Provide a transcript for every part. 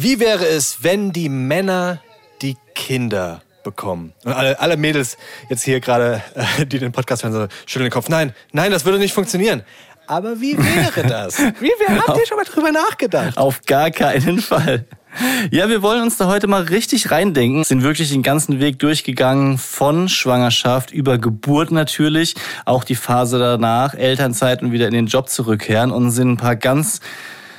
Wie wäre es, wenn die Männer die Kinder bekommen? Und alle, alle Mädels jetzt hier gerade, äh, die den Podcast hören, so schütteln den Kopf. Nein, nein, das würde nicht funktionieren. Aber wie wäre das? Wie wäre, habt ihr schon mal drüber nachgedacht? Auf gar keinen Fall. Ja, wir wollen uns da heute mal richtig reindenken. Sind wirklich den ganzen Weg durchgegangen von Schwangerschaft über Geburt natürlich, auch die Phase danach, Elternzeit und wieder in den Job zurückkehren und sind ein paar ganz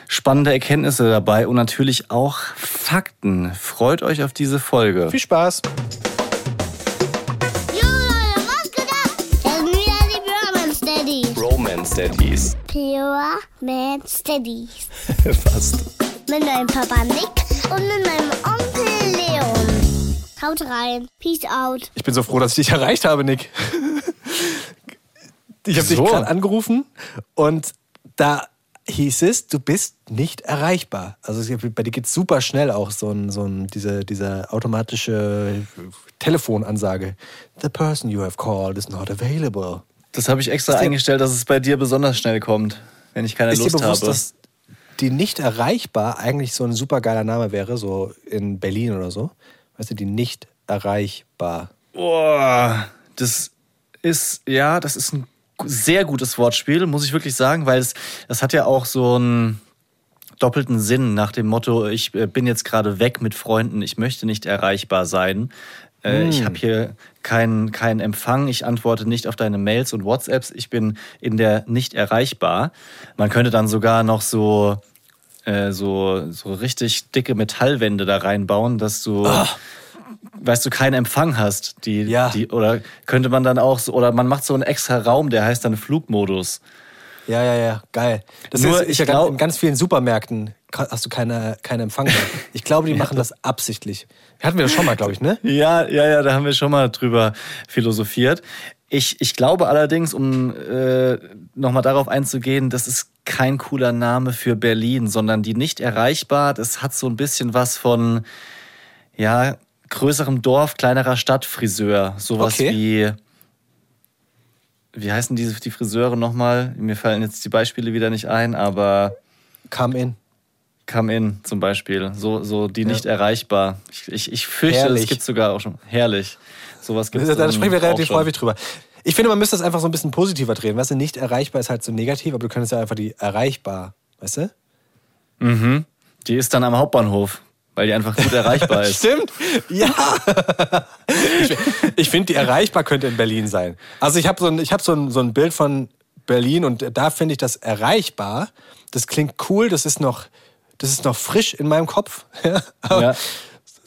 spannende Erkenntnisse dabei und natürlich auch Fakten. Freut euch auf diese Folge. Viel Spaß. Romance Daddies. Pure Man Steadies. Fast. Mit meinem Papa Nick und mit meinem Onkel Leon. Haut rein. Peace out. Ich bin so froh, dass ich dich erreicht habe, Nick. Ich habe dich So. gerade angerufen und da hieß es, du bist nicht erreichbar. Also es- bei dir geht super schnell auch so ein, so ein diese, diese automatische Telefonansage. The person you have called is not available. Das habe ich extra Ist dir- eingestellt, dass es bei dir besonders schnell kommt, wenn ich keine Ist dir Lust bewusst, habe. dass die nicht erreichbar eigentlich so ein super geiler Name wäre, so in Berlin oder so? Weißt du, die nicht erreichbar. Boah, das ist, ja, das ist ein sehr gutes Wortspiel, muss ich wirklich sagen, weil es, das hat ja auch so einen doppelten Sinn nach dem Motto, ich äh, bin jetzt gerade weg mit Freunden, ich möchte nicht erreichbar sein. Äh, Ich habe hier keinen keinen Empfang, ich antworte nicht auf deine Mails und WhatsApps, ich bin in der nicht erreichbar. Man könnte dann sogar noch so, äh, so, so richtig dicke Metallwände da reinbauen, dass du weißt du, keinen Empfang hast. Die, Ja. die, oder könnte man dann auch, so, oder man macht so einen extra Raum, der heißt dann Flugmodus. Ja, ja, ja, geil. Das Nur, ist, ich ich glaub- in ganz vielen Supermärkten hast du keine, keinen Empfang mehr. Ich glaube, die machen das absichtlich. Hatten wir das schon mal, glaube ich, ne? Ja, ja, ja, da haben wir schon mal drüber philosophiert. Ich, ich glaube allerdings, um äh, nochmal darauf einzugehen, das ist kein cooler Name für Berlin, sondern die nicht erreichbar. Das hat so ein bisschen was von, ja, größerem Dorf, kleinerer Stadtfriseur. Sowas Okay. wie, wie heißen diese, die Friseure nochmal? Mir fallen jetzt die Beispiele wieder nicht ein, aber Come in. Come In zum Beispiel. So, so die nicht erreichbar. Ich, ich, ich fürchte, Herrlich. es gibt sogar auch schon. Herrlich. Sowas gibt Da, es. da sprechen wir relativ häufig drüber. Ich finde, man müsste das einfach so ein bisschen positiver drehen. Weißt du, nicht erreichbar ist halt so negativ, aber du könntest ja einfach die erreichbar, weißt du? Die ist dann am Hauptbahnhof, weil die einfach gut erreichbar ist. Stimmt. Ja. ich ich finde, die erreichbar könnte in Berlin sein. Also ich habe so ein, ich hab so, ein, so ein Bild von Berlin und da finde ich das erreichbar. Das klingt cool, das ist noch, das ist noch frisch in meinem Kopf. Aber Ja.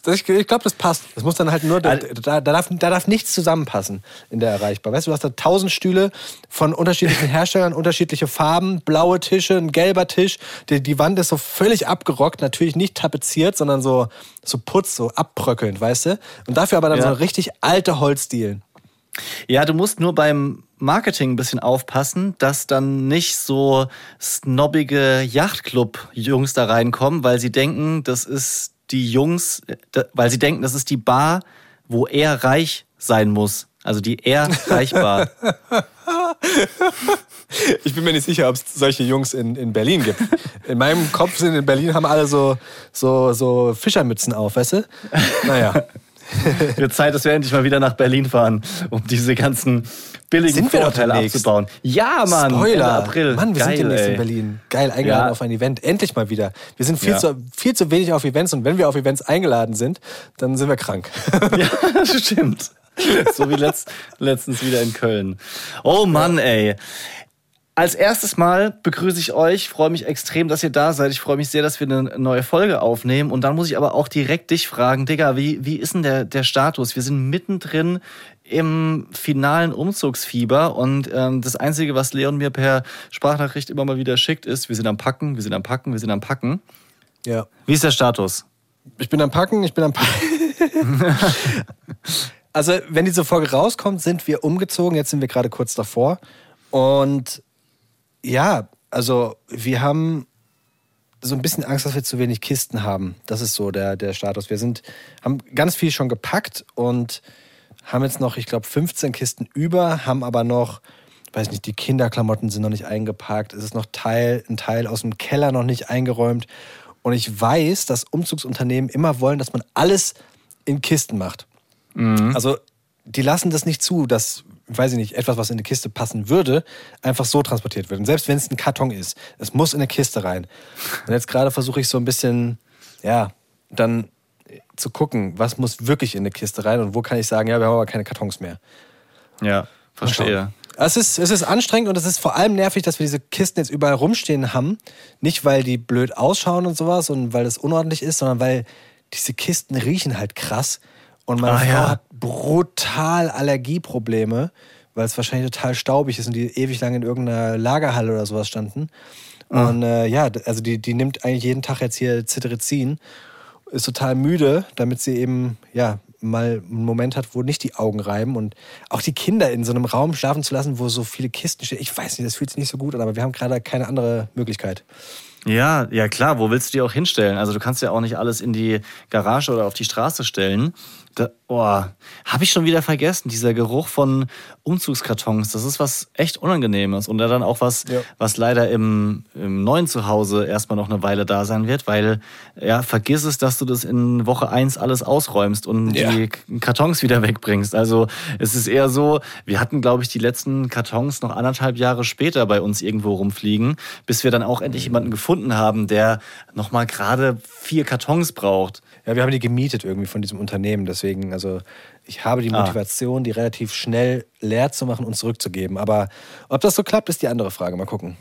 Ich, ich glaube, das passt. Das muss dann halt nur, da, da, da, darf, da darf nichts zusammenpassen in der erreichbar. Weißt du, du hast da tausend Stühle von unterschiedlichen Herstellern, unterschiedliche Farben, blaue Tische, ein gelber Tisch. Die, die Wand ist so völlig abgerockt, natürlich nicht tapeziert, sondern so, so putz, so abbröckelnd, weißt du? Und dafür aber dann Ja. so richtig alte Holzdielen. Ja, du musst nur beim Marketing ein bisschen aufpassen, dass dann nicht so snobbige Yachtclub-Jungs da reinkommen, weil sie denken, das ist die Jungs, weil sie denken, das ist die Bar, wo er reich sein muss. Also die er reichbar. Ich bin mir nicht sicher, ob es solche Jungs in, in Berlin gibt. In meinem Kopf sind in Berlin haben alle so, so, so Fischermützen auf, weißt du? Naja. Wird Zeit, dass wir endlich mal wieder nach Berlin fahren, um diese ganzen billigen Sind demnächst. abzubauen. Ja, Mann. Spoiler. Ende April. Mann, wir Geil, sind demnächst ey. in Berlin. Geil, eingeladen Ja. auf ein Event. Endlich mal wieder. Wir sind viel, Ja. zu, viel zu wenig auf Events und wenn wir auf Events eingeladen sind, dann sind wir krank. Ja, stimmt. So wie letzt, letztens wieder in Köln. Oh Mann, ey. Als erstes Mal begrüße ich euch, freue mich extrem, dass ihr da seid. Ich freue mich sehr, dass wir eine neue Folge aufnehmen. Und dann muss ich aber auch direkt dich fragen, Digga, wie, wie ist denn der, der Status? Wir sind mittendrin im finalen Umzugsfieber und ähm, das Einzige, was Leon mir per Sprachnachricht immer mal wieder schickt, ist, wir sind am Packen, wir sind am Packen, wir sind am Packen. ja. Wie ist der Status? Ich bin am Packen, ich bin am Packen. also, wenn diese Folge rauskommt, sind wir umgezogen. Jetzt sind wir gerade kurz davor. Und ja, also wir haben so ein bisschen Angst, dass wir zu wenig Kisten haben. Das ist so der, der Status. Wir sind, haben ganz viel schon gepackt und haben jetzt noch, ich glaube, 15 Kisten über, haben aber noch, weiß nicht, die Kinderklamotten sind noch nicht eingepackt. Es ist noch Teil, ein Teil aus dem Keller noch nicht eingeräumt. Und ich weiß, dass Umzugsunternehmen immer wollen, dass man alles in Kisten macht. Mhm. Also die lassen das nicht zu, dass, weiß ich nicht, etwas, was in eine Kiste passen würde, einfach so transportiert wird. Und selbst wenn es ein Karton ist, es muss in eine Kiste rein. Und jetzt gerade versuche ich so ein bisschen, ja, dann zu gucken, was muss wirklich in eine Kiste rein und wo kann ich sagen, ja, wir haben aber keine Kartons mehr. Ja, verstehe. Es ist, es ist anstrengend und es ist vor allem nervig, dass wir diese Kisten jetzt überall rumstehen haben. Nicht, weil die blöd ausschauen und sowas und weil es unordentlich ist, sondern weil diese Kisten riechen halt krass. Und meine Ah, Frau ja. hat brutal Allergieprobleme, weil es wahrscheinlich total staubig ist und die ewig lang in irgendeiner Lagerhalle oder sowas standen. Ah. Und äh, ja, also die, die nimmt eigentlich jeden Tag jetzt hier Cetirizin, ist total müde, damit sie eben, ja, mal einen Moment hat, wo nicht die Augen reiben und auch die Kinder in so einem Raum schlafen zu lassen, wo so viele Kisten stehen. Ich weiß nicht, das fühlt sich nicht so gut an, aber wir haben gerade keine andere Möglichkeit. Ja, ja klar, wo willst du die auch hinstellen? Also du kannst ja auch nicht alles in die Garage oder auf die Straße stellen. Da, oh, habe ich schon wieder vergessen, dieser Geruch von Umzugskartons, das ist was echt Unangenehmes und dann auch was, Ja. was leider im, im neuen Zuhause erstmal noch eine Weile da sein wird, weil ja, vergiss es, dass du das in Woche eins alles ausräumst und Ja. die Kartons wieder wegbringst. Also es ist eher so, wir hatten, glaube ich, die letzten Kartons noch anderthalb Jahre später bei uns irgendwo rumfliegen, bis wir dann auch endlich jemanden gefunden haben, der nochmal gerade vier Kartons braucht. Ja, wir haben die gemietet irgendwie von diesem Unternehmen. Deswegen, also ich habe die Ah. Motivation, die relativ schnell leer zu machen und zurückzugeben. Aber ob das so klappt, ist die andere Frage. Mal gucken.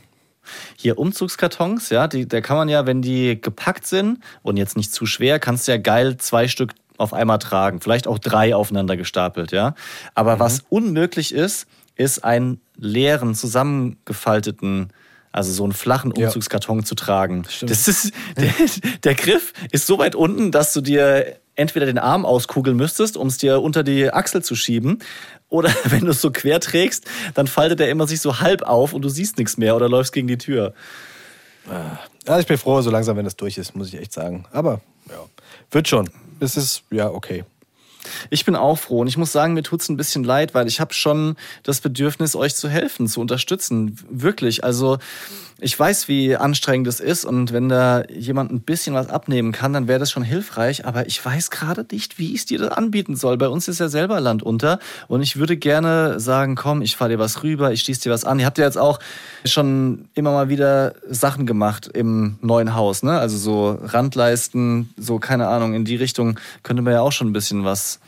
Hier Umzugskartons, ja, die, da kann man ja, wenn die gepackt sind und jetzt nicht zu schwer, kannst du ja geil zwei Stück auf einmal tragen. Vielleicht auch drei aufeinander gestapelt, ja. Aber was unmöglich ist, ist einen leeren, zusammengefalteten, also so einen flachen Ja. Umzugskarton zu tragen. Stimmt. Das ist, der, der Griff ist so weit unten, dass du dir entweder den Arm auskugeln müsstest, um es dir unter die Achsel zu schieben. Oder wenn du es so quer trägst, dann faltet er immer sich so halb auf und du siehst nichts mehr oder läufst gegen die Tür. Ja, ich bin froh, so langsam, wenn das durch ist, muss ich echt sagen. Aber ja, wird schon. Es ist, ja, okay. Ich bin auch froh und ich muss sagen, mir tut's ein bisschen leid, weil ich habe schon das Bedürfnis, euch zu helfen, zu unterstützen. Wirklich. Also ich weiß, wie anstrengend es ist und wenn da jemand ein bisschen was abnehmen kann, dann wäre das schon hilfreich. Aber ich weiß gerade nicht, wie ich dir das anbieten soll. Bei uns ist ja selber Land unter und ich würde gerne sagen, komm, ich fahr dir was rüber, ich schließe dir was an. Ihr habt ja jetzt auch schon immer mal wieder Sachen gemacht im neuen Haus, ne? Also so Randleisten, so keine Ahnung, in die Richtung könnte man ja auch schon ein bisschen was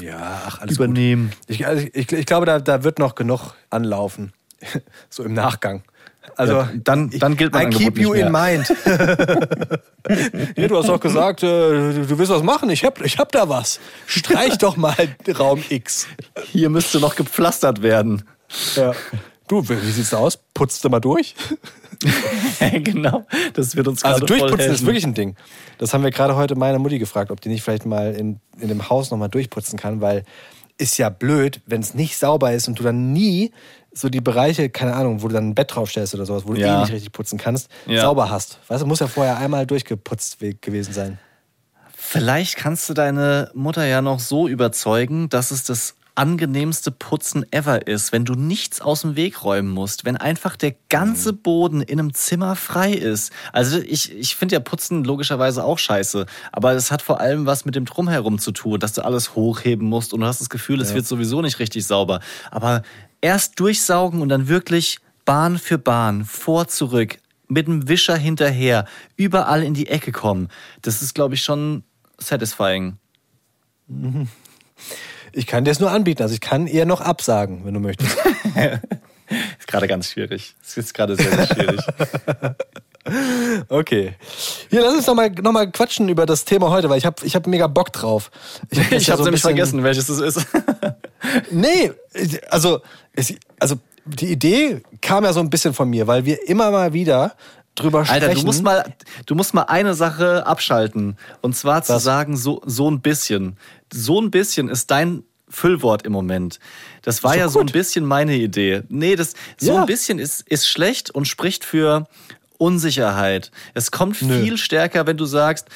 Ja, ach, alles übernehmen. gut. Ich, also ich, ich glaube, da, da wird noch genug anlaufen. so im Nachgang. Also, Ja, dann- dann gilt mein I keep Angebot you nicht in mind. nee, du hast doch gesagt, äh, du, willst was machen. Ich hab, ich hab da was. Streich doch mal Raum X. Hier müsste noch gepflastert werden. Ja. Du, wie sieht's da aus? Putzt du mal durch? genau, das wird uns Also gerade voll durchputzen ist wirklich ein Ding. Das haben wir gerade heute meiner Mutti gefragt, ob die nicht vielleicht mal in, in dem Haus nochmal durchputzen kann, weil ist ja blöd, wenn es nicht sauber ist und du dann nie so die Bereiche, keine Ahnung, wo du dann ein Bett draufstellst oder sowas, wo du Ja. eh nicht richtig putzen kannst, Ja. sauber hast. Weißt du, muss ja vorher einmal durchgeputzt we- gewesen sein. Vielleicht kannst du deine Mutter ja noch so überzeugen, dass es das angenehmste Putzen ever ist, wenn du nichts aus dem Weg räumen musst, wenn einfach der ganze Boden in einem Zimmer frei ist. Also ich, ich finde ja Putzen logischerweise auch scheiße, aber es hat vor allem was mit dem Drumherum zu tun, dass du alles hochheben musst und du hast das Gefühl, es wird sowieso nicht richtig sauber. Aber erst durchsaugen und dann wirklich Bahn für Bahn, vor, zurück, mit dem Wischer hinterher, überall in die Ecke kommen, das ist, glaube ich, schon satisfying. Ich kann dir es nur anbieten, also ich kann ihr noch absagen, wenn du möchtest. Ist gerade ganz schwierig. Es ist gerade sehr, sehr schwierig. Okay. Hier, lass uns nochmal noch mal quatschen über das Thema heute, weil ich habe ich hab mega Bock drauf. das ich ja habe so nämlich vergessen, welches es ist. Nee, also, also die Idee kam ja so ein bisschen von mir, weil wir immer mal wieder drüber sprechen. Alter, du musst mal, du musst mal eine Sache abschalten. Und zwar zu Was? sagen, so, so ein bisschen. So ein bisschen ist dein Füllwort im Moment. Das war doch ja so ein gut. bisschen meine Idee. Nee, das, so Ja. ein bisschen ist, ist schlecht und spricht für Unsicherheit. Es kommt Nö. viel stärker, wenn du sagst,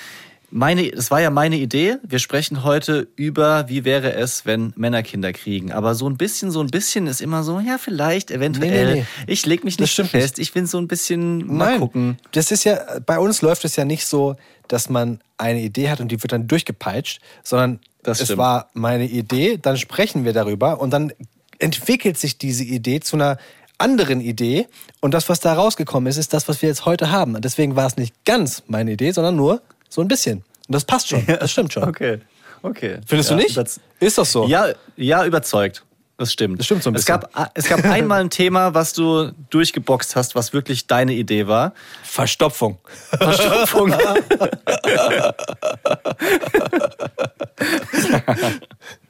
meine, das war ja meine Idee. Wir sprechen heute über, wie wäre es, wenn Männer Kinder kriegen. Aber so ein bisschen, so ein bisschen ist immer so, ja, vielleicht, eventuell. Nee, nee, nee. Ich leg mich nicht fest. Ich bin so ein bisschen mal Nein, gucken. das ist ja, bei uns läuft es ja nicht so, dass man eine Idee hat und die wird dann durchgepeitscht, sondern Das es stimmt. war meine Idee, dann sprechen wir darüber und dann entwickelt sich diese Idee zu einer anderen Idee und das, was da rausgekommen ist, ist das, was wir jetzt heute haben. Und Deswegen war es nicht ganz meine Idee, sondern nur so ein bisschen. Und das passt schon, das stimmt schon. Okay, okay. Findest Ja, du nicht? Ist doch so. Ja, ja, überzeugt. Das stimmt. Das stimmt so ein es bisschen. gab, es gab einmal ein Thema, was du durchgeboxt hast, was wirklich deine Idee war. Verstopfung. Verstopfung.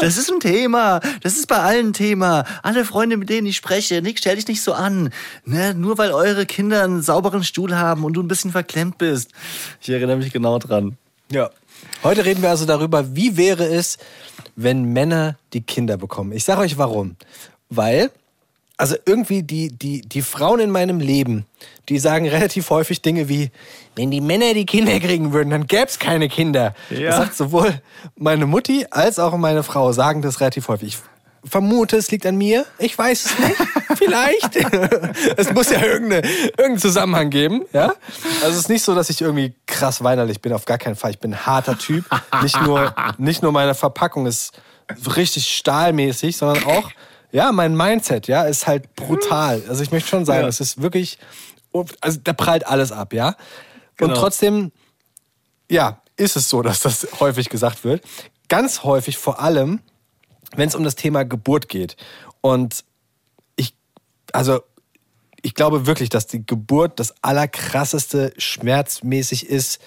Das ist ein Thema. Das ist bei allen ein Thema. Alle Freunde, mit denen ich spreche, Nick, stell dich nicht so an. Ne? Nur weil eure Kinder einen sauberen Stuhl haben und du ein bisschen verklemmt bist. Ich erinnere mich genau dran. Ja. Heute reden wir also darüber, wie wäre es, wenn Männer die Kinder bekommen. Ich sage euch warum. Weil, also irgendwie die, die, die Frauen in meinem Leben, die sagen relativ häufig Dinge wie, wenn die Männer die Kinder kriegen würden, dann gäbe es keine Kinder. Ja. Das sagt sowohl meine Mutti als auch meine Frau, sagen das relativ häufig. Ich vermute, es liegt an mir. Ich weiß es nicht. Vielleicht. es muss ja irgendeine, irgendeinen Zusammenhang geben. Ja? Also es ist nicht so, dass ich irgendwie krass weinerlich bin. Auf gar keinen Fall. Ich bin ein harter Typ. Nicht nur, nicht nur meine Verpackung ist richtig stahlmäßig, sondern auch ja, mein Mindset, ja, ist halt brutal. Also ich möchte schon sagen, Ja. es ist wirklich, also da prallt alles ab, ja. Und Genau. trotzdem, ja, ist es so, dass das häufig gesagt wird. Ganz häufig vor allem, wenn es um das Thema Geburt geht. Und ich, also ich glaube wirklich, dass die Geburt das allerkrasseste schmerzmäßig ist,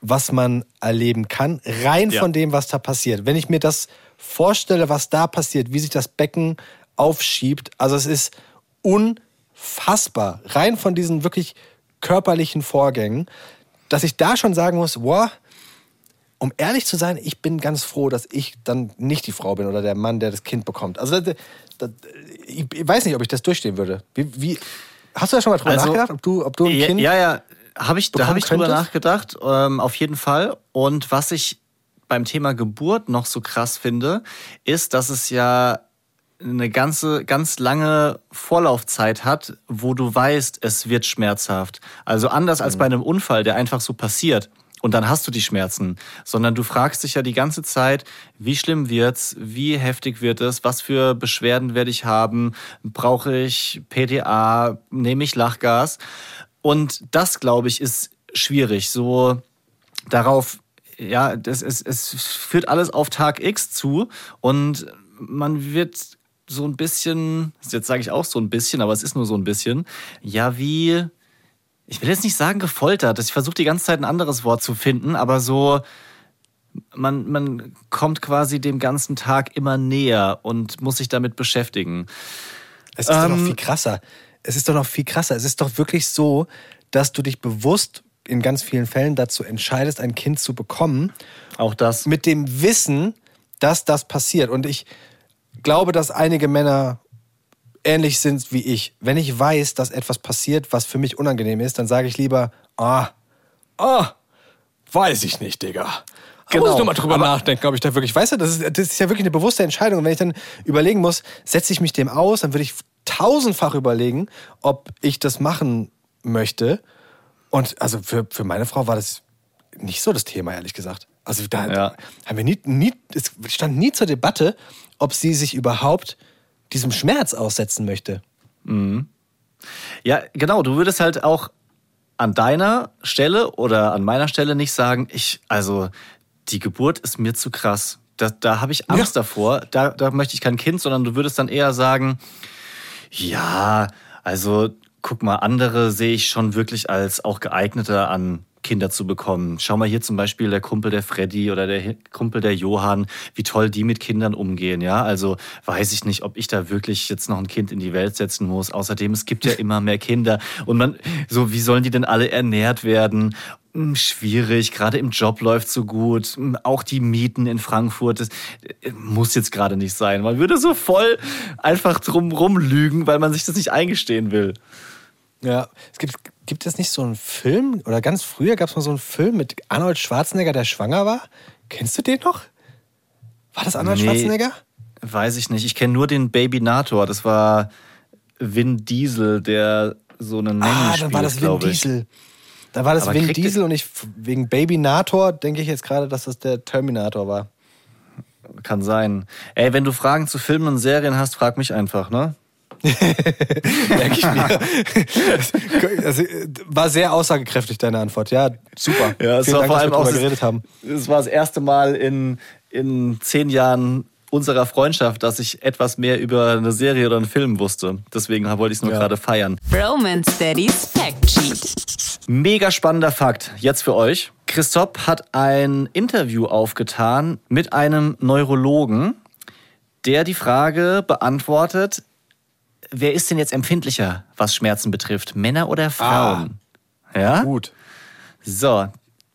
was man erleben kann, rein Ja. von dem, was da passiert. Wenn ich mir das vorstelle, was da passiert, wie sich das Becken aufschiebt, also es ist unfassbar, rein von diesen wirklich körperlichen Vorgängen, dass ich da schon sagen muss, wow, um ehrlich zu sein, ich bin ganz froh, dass ich dann nicht die Frau bin oder der Mann, der das Kind bekommt. Also das, das, ich, weiß nicht, ob ich das durchstehen würde. Wie, wie, hast du da schon mal drüber Also, nachgedacht, ob du, ob du ein ja, Kind... Ja, ja, hab ich, da habe ich drüber könntest? nachgedacht, ähm, auf jeden Fall. Und was ich beim Thema Geburt noch so krass finde, ist, dass es ja eine ganze, ganz lange Vorlaufzeit hat, wo du weißt, es wird schmerzhaft. Also anders als bei einem Unfall, der einfach so passiert. Und dann hast du die Schmerzen, sondern du fragst dich ja die ganze Zeit, wie schlimm wird's, wie heftig wird es, was für Beschwerden werde ich haben, brauche ich PDA, nehme ich Lachgas? Und das, glaube ich, ist schwierig. So darauf, ja, das, es, es führt alles auf Tag X zu und man wird so ein bisschen, jetzt sage ich auch so ein bisschen, aber es ist nur so ein bisschen, ja, wie, ich will jetzt nicht sagen gefoltert, ich versuche die ganze Zeit ein anderes Wort zu finden, aber so, man, man kommt quasi dem ganzen Tag immer näher und muss sich damit beschäftigen. Es ist doch noch Ähm, viel krasser. Es ist doch noch viel krasser. Es ist doch wirklich so, dass du dich bewusst in ganz vielen Fällen dazu entscheidest, ein Kind zu bekommen, Auch das. mit dem Wissen, dass das passiert. Und ich glaube, dass einige Männer ähnlich sind wie ich. Wenn ich weiß, dass etwas passiert, was für mich unangenehm ist, dann sage ich lieber, ah, ah, weiß ich nicht, Digga. Genau. Genau. Muss ich nur mal drüber Aber- nachdenken, ob ich da wirklich, weißt du, das ist, das ist ja wirklich eine bewusste Entscheidung. Und wenn ich dann überlegen muss, setze ich mich dem aus, dann würde ich tausendfach überlegen, ob ich das machen möchte. Und also für, für meine Frau war das nicht so das Thema, ehrlich gesagt. Also da Ja. haben wir nie, nie, es stand nie zur Debatte, ob sie sich überhaupt diesem Schmerz aussetzen möchte. Ja, genau. Du würdest halt auch an deiner Stelle oder an meiner Stelle nicht sagen, ich, also die Geburt ist mir zu krass. Da, da habe ich Angst Ja. davor. Da, da möchte ich kein Kind, sondern du würdest dann eher sagen, ja, also guck mal, andere sehe ich schon wirklich als auch geeigneter an Kinder zu bekommen. Schau mal hier zum Beispiel der Kumpel der Freddy oder der Kumpel der Johann, wie toll die mit Kindern umgehen, ja. Also weiß ich nicht, ob ich da wirklich jetzt noch ein Kind in die Welt setzen muss. Außerdem, es gibt ja immer mehr Kinder und man, so, wie sollen die denn alle ernährt werden? Hm, Schwierig, gerade im Job läuft so gut. Hm, Auch die Mieten in Frankfurt, das äh, muss jetzt gerade nicht sein. Man würde so voll einfach drum rumlügen, weil man sich das nicht eingestehen will. Ja, es gibt, gibt es nicht so einen Film, oder ganz früher gab es mal so einen Film mit Arnold Schwarzenegger, der schwanger war? Kennst du den noch? War das Arnold Nee. Schwarzenegger? Weiß ich nicht. Ich kenne nur den Baby Nator. Das war Vin Diesel, der so einen Nanny Ah, dann war das Vin. Diesel. Da war das Aber Vin Diesel und ich wegen Baby Nator denke ich jetzt gerade, dass das der Terminator war. Kann sein. Ey, wenn du Fragen zu Filmen und Serien hast, frag mich einfach, ne? Merke ich mir. also, war sehr aussagekräftig, deine Antwort. Ja, super. Ja, es Vielen war Dank, vor dass allem wir auch geredet haben. Es war das erste Mal in, in zehn Jahren unserer Freundschaft, dass ich etwas mehr über eine Serie oder einen Film wusste. Deswegen wollte ich es nur Ja. gerade feiern. Romance Daddy's Fact Sheet. Mega spannender Fakt jetzt für euch. Christoph hat ein Interview aufgetan mit einem Neurologen, der die Frage beantwortet, wer ist denn jetzt empfindlicher, was Schmerzen betrifft, Männer oder Frauen? Ja? Gut. So,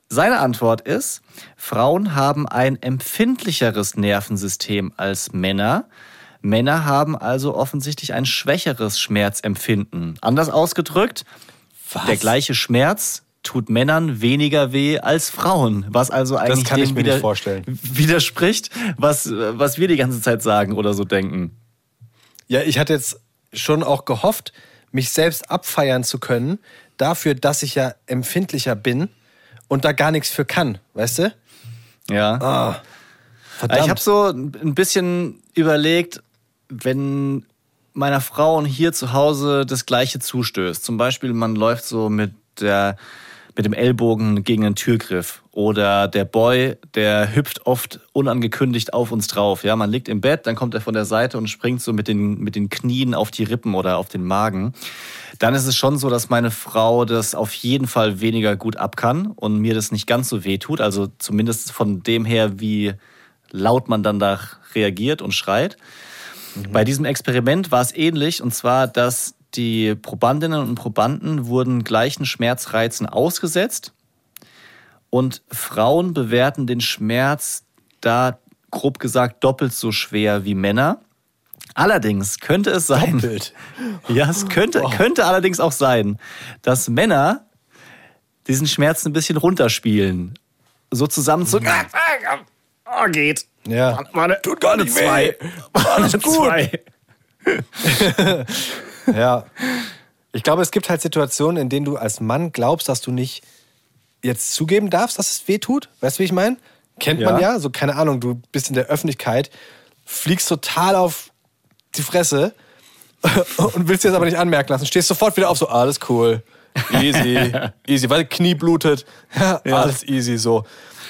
seine Antwort ist, Frauen haben ein empfindlicheres Nervensystem als Männer. Männer haben also offensichtlich ein schwächeres Schmerzempfinden. Anders ausgedrückt, Was? der gleiche Schmerz tut Männern weniger weh als Frauen, was also eigentlich kann ich dem mir nicht vorstellen. widerspricht, was, was wir die ganze Zeit sagen oder so denken. Ja, ich hatte jetzt schon auch gehofft, mich selbst abfeiern zu können, dafür, dass ich ja empfindlicher bin und da gar nichts für kann, weißt du? Ja. Ah, verdammt. Ich habe so ein bisschen überlegt, wenn meiner Frau hier zu Hause das Gleiche zustößt. Zum Beispiel, man läuft so mit der mit dem Ellbogen gegen einen Türgriff oder der Boy, der hüpft oft unangekündigt auf uns drauf. Ja, man liegt im Bett, dann kommt er von der Seite und springt so mit den mit den Knien auf die Rippen oder auf den Magen. Dann ist es schon so, dass meine Frau das auf jeden Fall weniger gut ab kann und mir das nicht ganz so weh tut. Also zumindest von dem her, wie laut man dann da reagiert und schreit. Bei diesem Experiment war es ähnlich, und zwar, dass die Probandinnen und Probanden wurden gleichen Schmerzreizen ausgesetzt und Frauen bewerten den Schmerz da grob gesagt doppelt so schwer wie Männer. Allerdings könnte es sein, Doppelt. ja, es könnte, könnte allerdings auch sein, dass Männer diesen Schmerz ein bisschen runterspielen. So zusammen zu. Oh, geht. Ja. Warte, tut gar nicht zwei. Alles gut. Zwei. Ja. Ich glaube, es gibt halt Situationen, in denen du als Mann glaubst, dass du nicht jetzt zugeben darfst, dass es weh tut. Weißt du, wie ich meine? Kennt man Ja. ja. So, keine Ahnung, du bist in der Öffentlichkeit, fliegst total auf die Fresse und willst dir das aber nicht anmerken lassen. Stehst sofort wieder auf, so, alles cool. Easy, easy, weil Knie blutet. Ja, alles easy, so. Und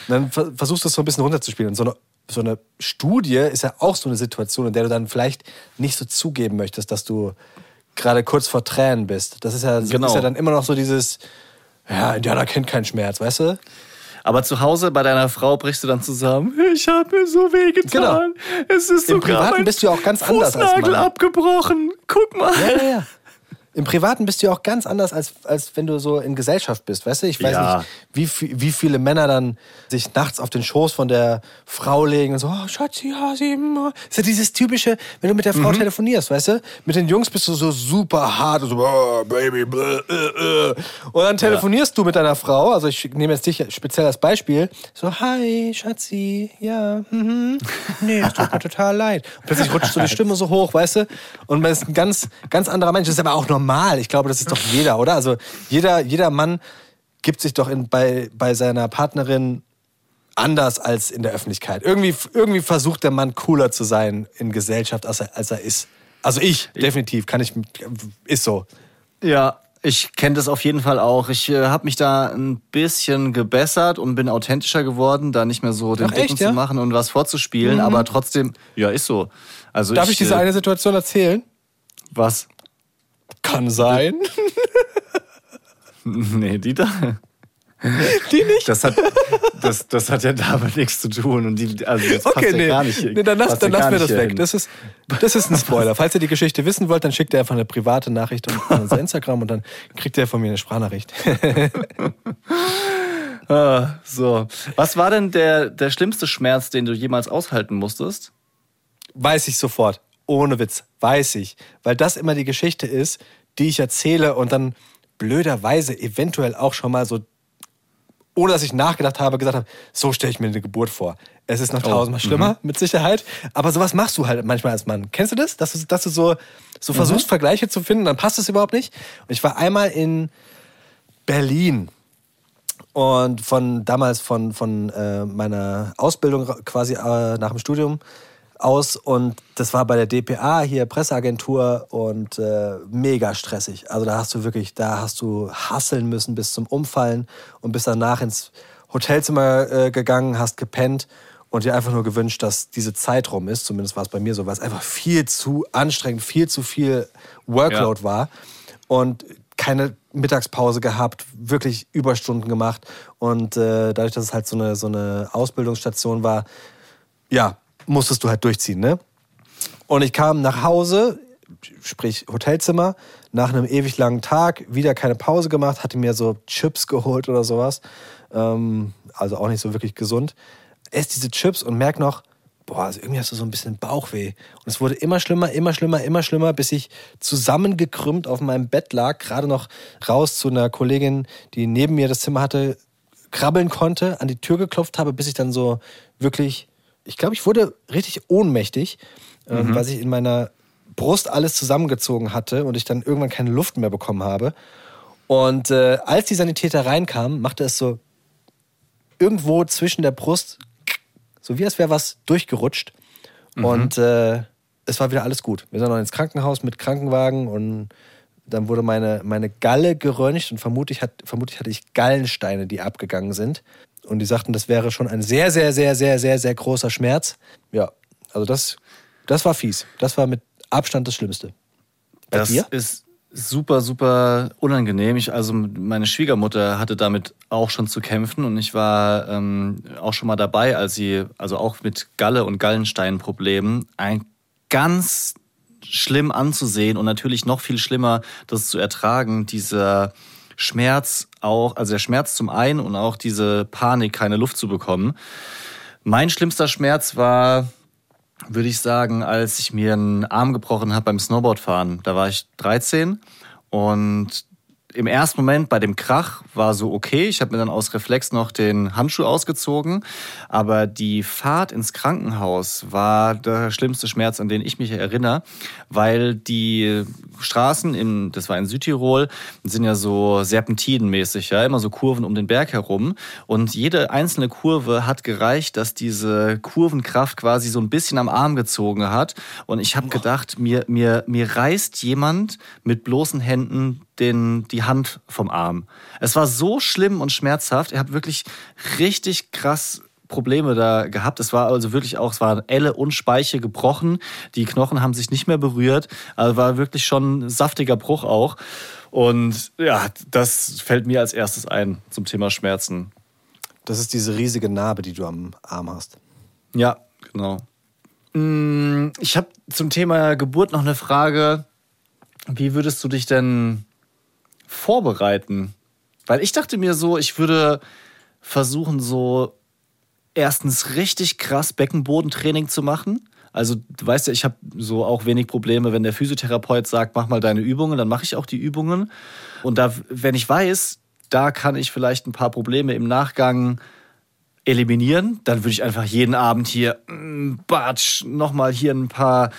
dann ver- versuchst du es so ein bisschen runterzuspielen. Und so eine, so eine Studie ist ja auch so eine Situation, in der du dann vielleicht nicht so zugeben möchtest, dass du gerade kurz vor Tränen bist. Das ist ja, Genau. ist ja dann immer noch so dieses, ja, Indianer kennt keinen Schmerz, weißt du? Aber zu Hause bei deiner Frau brichst du dann zusammen. Ich habe mir so weh getan. Es ist Im sogar Privaten bist du ja auch ganz anders als Fußnagel Mann. abgebrochen. Guck mal. Ja, ja, ja. Im Privaten bist du ja auch ganz anders, als, als wenn du so in Gesellschaft bist, weißt du? Ich weiß Ja. nicht, wie, wie viele Männer dann sich nachts auf den Schoß von der Frau legen und so, oh, Schatzi, ja, sie, mm. ist ja dieses typische, wenn du mit der Frau telefonierst, weißt du? Mit den Jungs bist du so super hart und so, oh, Baby, bläh, äh, äh. Und dann telefonierst du mit deiner Frau, also ich nehme jetzt dich speziell als Beispiel, so, hi, Schatzi, ja, mhm, nee, es tut mir total leid. Und plötzlich rutscht so die Stimme so hoch, weißt du? Und man ist ein ganz, ganz anderer Mensch. Das ist aber auch normal. Ich glaube, das ist doch jeder, oder? Also jeder, jeder Mann gibt sich doch in, bei, bei seiner Partnerin anders als in der Öffentlichkeit. Irgendwie, irgendwie versucht der Mann cooler zu sein in Gesellschaft, als er, als er ist. Also ich, definitiv, kann ich, ist so. Ja, ich kenne das auf jeden Fall auch. Ich äh, habe mich da ein bisschen gebessert und bin authentischer geworden, da nicht mehr so den Ach, echt, Dicken ja? Mhm. zu machen und was vorzuspielen, aber trotzdem, ja, ist so. Also Darf ich, diese äh, eine Situation erzählen? was? Kann sein. Nee, die da. Die nicht? Das hat, das, das hat ja damit nichts zu tun. Und die, also das passt Okay, ja nee. gar nicht. nee dann lass, dann ja lassen wir das weg. Das ist, das ist ein Spoiler. Falls ihr die Geschichte wissen wollt, dann schickt ihr einfach eine private Nachricht an unser Instagram und dann kriegt ihr von mir eine Sprachnachricht. Ah, so. Was war denn der, der schlimmste Schmerz, den du jemals aushalten musstest? Weiß ich sofort. Ohne Witz. Weiß ich. Weil das immer die Geschichte ist, die ich erzähle und dann blöderweise eventuell auch schon mal so, ohne dass ich nachgedacht habe, gesagt habe, so stelle ich mir eine Geburt vor. Es ist noch tausendmal schlimmer, mit Sicherheit. Aber sowas machst du halt manchmal als Mann. Kennst du das? Dass du, dass du so, so versuchst, Vergleiche zu finden, dann passt es überhaupt nicht. Und ich war einmal in Berlin und von damals von, von äh, meiner Ausbildung quasi äh, nach dem Studium aus und das war bei der DPA hier Presseagentur und äh, mega stressig. Also da hast du wirklich, da hast du hasseln müssen bis zum Umfallen und bist danach ins Hotelzimmer äh, gegangen, hast gepennt und dir einfach nur gewünscht, dass diese Zeit rum ist. Zumindest war es bei mir so, weil es einfach viel zu anstrengend, viel zu viel Workload Ja. war und keine Mittagspause gehabt, wirklich Überstunden gemacht und äh, dadurch, dass es halt so eine, so eine Ausbildungsstation war, ja, musstest du halt durchziehen, ne? Und ich kam nach Hause, sprich Hotelzimmer, nach einem ewig langen Tag, wieder keine Pause gemacht, hatte mir so Chips geholt oder sowas. Ähm, also auch nicht so wirklich gesund. Ess diese Chips und merk noch, boah, also irgendwie hast du so ein bisschen Bauchweh. Und es wurde immer schlimmer, immer schlimmer, immer schlimmer, bis ich zusammengekrümmt auf meinem Bett lag, gerade noch raus zu einer Kollegin, die neben mir das Zimmer hatte, krabbeln konnte, an die Tür geklopft habe, bis ich dann so wirklich, ich glaube, ich wurde richtig ohnmächtig, ähm, weil sich in meiner Brust alles zusammengezogen hatte und ich dann irgendwann keine Luft mehr bekommen habe. Und äh, als die Sanitäter reinkamen, machte es so irgendwo zwischen der Brust, so wie als wäre was durchgerutscht. Und äh, es war wieder alles gut. Wir sind noch ins Krankenhaus mit Krankenwagen und dann wurde meine, meine Galle geröntgt und vermutlich, hat, vermutlich hatte ich Gallensteine, die abgegangen sind. Und die sagten, das wäre schon ein sehr, sehr, sehr, sehr, sehr, sehr großer Schmerz. Ja, also das, das war fies. Das war mit Abstand das Schlimmste. Bei Das dir? ist super, super unangenehm. Ich, also meine Schwiegermutter hatte damit auch schon zu kämpfen und ich war ähm, auch schon mal dabei, als sie, also auch mit Galle- und Gallensteinproblemen, ein ganz schlimm anzusehen und natürlich noch viel schlimmer, das zu ertragen, dieser Schmerz auch, also der Schmerz zum einen und auch diese Panik, keine Luft zu bekommen. Mein schlimmster Schmerz war würde ich sagen, als ich mir einen Arm gebrochen habe beim Snowboardfahren. Da war ich 13 und im ersten Moment bei dem Krach war so okay. Ich habe mir dann aus Reflex noch den Handschuh ausgezogen. Aber die Fahrt ins Krankenhaus war der schlimmste Schmerz, an den ich mich erinnere, weil die Straßen, in, das war in Südtirol, sind ja so serpentinenmäßig, ja, immer so Kurven um den Berg herum. Und jede einzelne Kurve hat gereicht, dass diese Kurvenkraft quasi so ein bisschen am Arm gezogen hat. Und ich habe gedacht, mir, mir, mir reißt jemand mit bloßen Händen den, die Hand vom Arm. Es war so schlimm und schmerzhaft. Ich habe wirklich richtig krass Probleme da gehabt. Es war also wirklich auch, es waren Elle und Speiche gebrochen. Die Knochen haben sich nicht mehr berührt. Also war wirklich schon ein saftiger Bruch auch. Und ja, das fällt mir als erstes ein zum Thema Schmerzen. Das ist diese riesige Narbe, die du am Arm hast. Ja, genau. Mm, Ich habe zum Thema Geburt noch eine Frage. Wie würdest du dich denn vorbereiten? Weil ich dachte mir so, ich würde versuchen, so erstens richtig krass Beckenbodentraining zu machen. Also, du weißt ja, ich habe so auch wenig Probleme, wenn der Physiotherapeut sagt, mach mal deine Übungen, dann mache ich auch die Übungen. Und da, wenn ich weiß, da kann ich vielleicht ein paar Probleme im Nachgang eliminieren, dann würde ich einfach jeden Abend hier, mm, batsch, nochmal hier ein paar,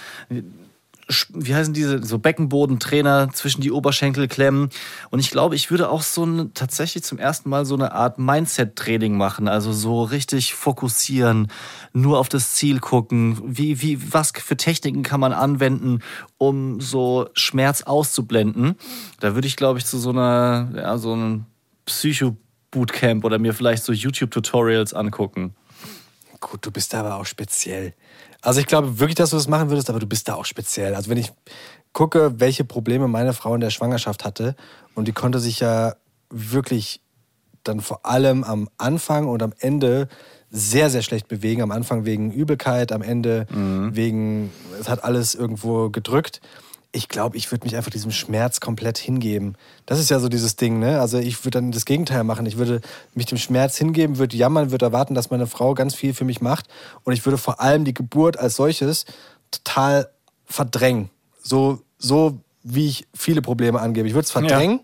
wie heißen diese, so Beckenbodentrainer zwischen die Oberschenkel klemmen. Und ich glaube, ich würde auch so ein, tatsächlich zum ersten Mal so eine Art Mindset-Training machen. Also so richtig fokussieren, nur auf das Ziel gucken. Wie, wie, was für Techniken kann man anwenden, um so Schmerz auszublenden? Da würde ich, glaube ich, zu so einer, ja, so einem Psycho-Bootcamp oder mir vielleicht so YouTube-Tutorials angucken. Gut, du bist da aber auch speziell. Also ich glaube wirklich, dass du das machen würdest, aber du bist da auch speziell. Also wenn ich gucke, welche Probleme meine Frau in der Schwangerschaft hatte und die konnte sich ja wirklich dann vor allem am Anfang und am Ende sehr, sehr schlecht bewegen. Am Anfang wegen Übelkeit, am Ende wegen, es hat alles irgendwo gedrückt. Ich glaube, ich würde mich einfach diesem Schmerz komplett hingeben. Das ist ja so dieses Ding, ne? Also ich würde dann das Gegenteil machen. Ich würde mich dem Schmerz hingeben, würde jammern, würde erwarten, dass meine Frau ganz viel für mich macht. Und ich würde vor allem die Geburt als solches total verdrängen. So, so wie ich viele Probleme angebe. Ich würde es verdrängen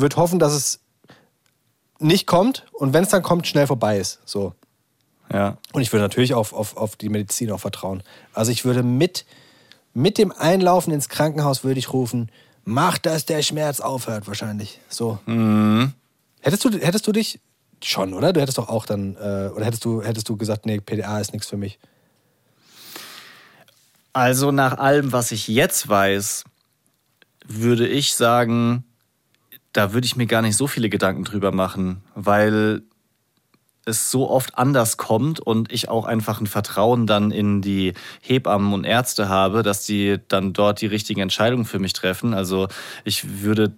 würde hoffen, dass es nicht kommt und wenn es dann kommt, schnell vorbei ist. So. Ja. Und ich würde natürlich auf, auf, auf die Medizin auch vertrauen. Also ich würde mit, mit dem Einlaufen ins Krankenhaus würde ich rufen, mach, dass der Schmerz aufhört, wahrscheinlich. So. Hättest, du, hättest du dich schon, oder? Du hättest doch auch dann, äh, oder hättest du, hättest du gesagt, nee, PDA ist nichts für mich. Also nach allem, was ich jetzt weiß, würde ich sagen, da würde ich mir gar nicht so viele Gedanken drüber machen, weil es so oft anders kommt und ich auch einfach ein Vertrauen dann in die Hebammen und Ärzte habe, dass die dann dort die richtigen Entscheidungen für mich treffen. Also ich würde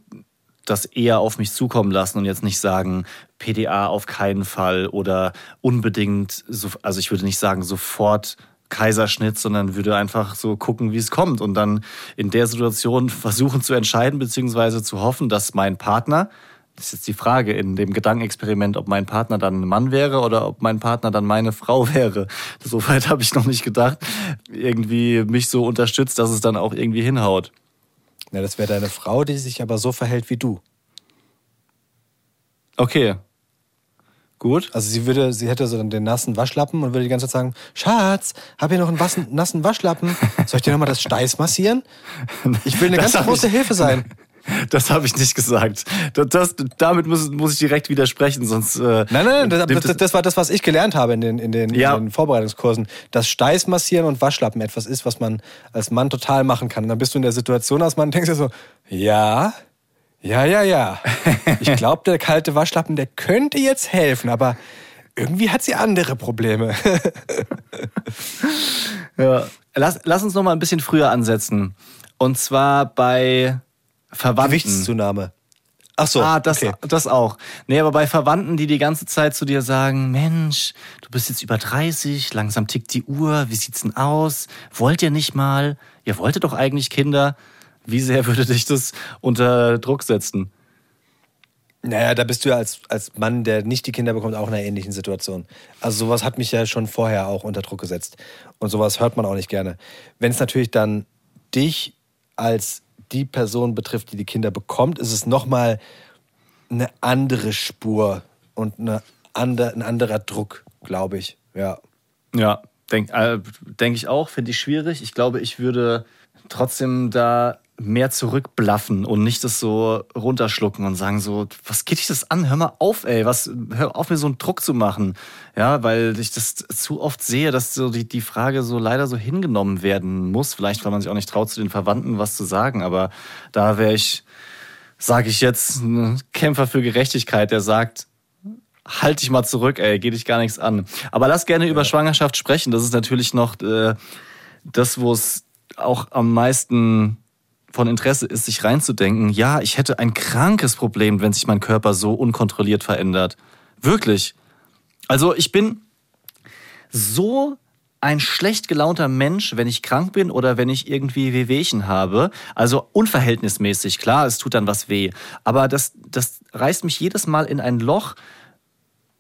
das eher auf mich zukommen lassen und jetzt nicht sagen, PDA auf keinen Fall oder unbedingt, so, also ich würde nicht sagen sofort Kaiserschnitt, sondern würde einfach so gucken, wie es kommt und dann in der Situation versuchen zu entscheiden, beziehungsweise zu hoffen, dass mein Partner, das ist jetzt die Frage in dem Gedankenexperiment, ob mein Partner dann ein Mann wäre oder ob mein Partner dann meine Frau wäre. Soweit habe ich noch nicht gedacht. Irgendwie mich so unterstützt, dass es dann auch irgendwie hinhaut. Ja, das wäre deine Frau, die sich aber so verhält wie du. Okay. Gut. Also sie würde, sie hätte so dann den nassen Waschlappen und würde die ganze Zeit sagen, Schatz, hab hier noch einen wassen, nassen Waschlappen. Soll ich dir nochmal das Steiß massieren? Ich will eine Das ganz große ich- Hilfe sein. Das habe ich nicht gesagt. Das, das, damit muss, muss ich direkt widersprechen, sonst. Äh, Nein, nein, nein, das, das, das war das, was ich gelernt habe in den, in den, Ja. in den Vorbereitungskursen. Dass Steiß massieren und Waschlappen etwas ist, was man als Mann total machen kann. Und dann bist du in der Situation als Mann und denkst dir so, ja, ja, ja, ja. Ich glaube, der kalte Waschlappen, der könnte jetzt helfen, aber irgendwie hat sie andere Probleme. Ja. Lass, lass uns noch mal ein bisschen früher ansetzen. Und zwar bei Verwandten. Gewichtszunahme. Ach so, ah, das, okay. das auch. Nee, aber bei Verwandten, die die ganze Zeit zu dir sagen, Mensch, du bist jetzt über 30, langsam tickt die Uhr, wie sieht's denn aus? Wollt ihr nicht mal? Ihr wolltet doch eigentlich Kinder. Wie sehr würde dich das unter Druck setzen? Naja, da bist du ja als, als Mann, der nicht die Kinder bekommt, auch in einer ähnlichen Situation. Also sowas hat mich ja schon vorher auch unter Druck gesetzt. Und sowas hört man auch nicht gerne. Wenn es natürlich dann dich als die Person betrifft, die die Kinder bekommt, ist es nochmal eine andere Spur und eine ander, ein anderer Druck, glaube ich. Ja. Ja, denke äh, denk ich auch, finde ich schwierig. Ich glaube, ich würde trotzdem da mehr zurückblaffen und nicht das so runterschlucken und sagen so, was geht dich das an? Hör mal auf, ey, was, hör auf mir so einen Druck zu machen. Ja, weil ich das zu oft sehe, dass so die, die Frage so leider so hingenommen werden muss. Vielleicht, weil man sich auch nicht traut, zu den Verwandten was zu sagen, aber da wäre ich, sage ich jetzt, ein Kämpfer für Gerechtigkeit, der sagt, halt dich mal zurück, ey, geht dich gar nichts an. Aber lass gerne über Schwangerschaft sprechen. Das ist natürlich noch äh, das, wo es auch am meisten von Interesse ist, sich reinzudenken, ja, ich hätte ein krankes Problem, wenn sich mein Körper so unkontrolliert verändert. Wirklich. Also ich bin so ein schlecht gelaunter Mensch, wenn ich krank bin oder wenn ich irgendwie Wehwehchen habe. Also unverhältnismäßig, klar, es tut dann was weh. Aber das, das reißt mich jedes Mal in ein Loch,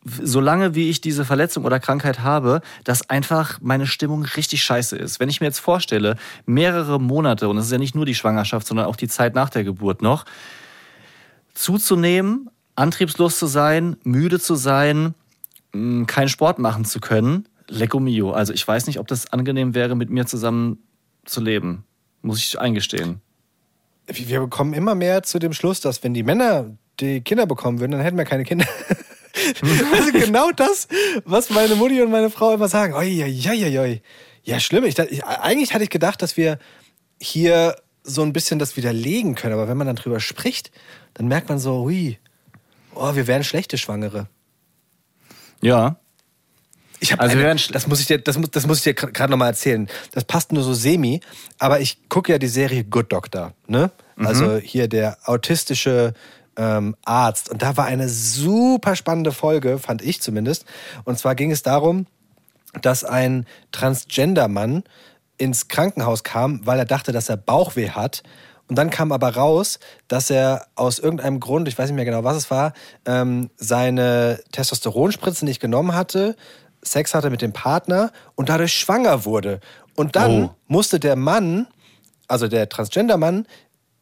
solange wie ich diese Verletzung oder Krankheit habe, dass einfach meine Stimmung richtig scheiße ist. Wenn ich mir jetzt vorstelle, mehrere Monate, und das ist ja nicht nur die Schwangerschaft, sondern auch die Zeit nach der Geburt noch, zuzunehmen, antriebslos zu sein, müde zu sein, mh, keinen Sport machen zu können, lecco mio. Also ich weiß nicht, ob das angenehm wäre, mit mir zusammen zu leben. Muss ich eingestehen. Wir bekommen immer mehr zu dem Schluss, dass wenn die Männer die Kinder bekommen würden, dann hätten wir keine Kinder. also genau das, was meine Mutti und meine Frau immer sagen. Oi, oi, oi. Ja, schlimm. Ich, eigentlich hatte ich gedacht, dass wir hier so ein bisschen das widerlegen können. Aber wenn man dann drüber spricht, dann merkt man so, hui, oh, wir wären schlechte Schwangere. Ja. Ich Also eine, das muss ich dir, das muss, das muss ich dir gerade nochmal erzählen. Das passt nur so semi, aber ich gucke ja die Serie Good Doctor, ne? Also hier der autistische ähm, Arzt. Und da war eine super spannende Folge, fand ich zumindest. Und zwar ging es darum, dass ein Transgender-Mann ins Krankenhaus kam, weil er dachte, dass er Bauchweh hat. Und dann kam aber raus, dass er aus irgendeinem Grund, ich weiß nicht mehr genau, was es war, ähm, seine Testosteronspritze nicht genommen hatte, Sex hatte mit dem Partner und dadurch schwanger wurde. Und dann Oh. musste der Mann, also der Transgender-Mann,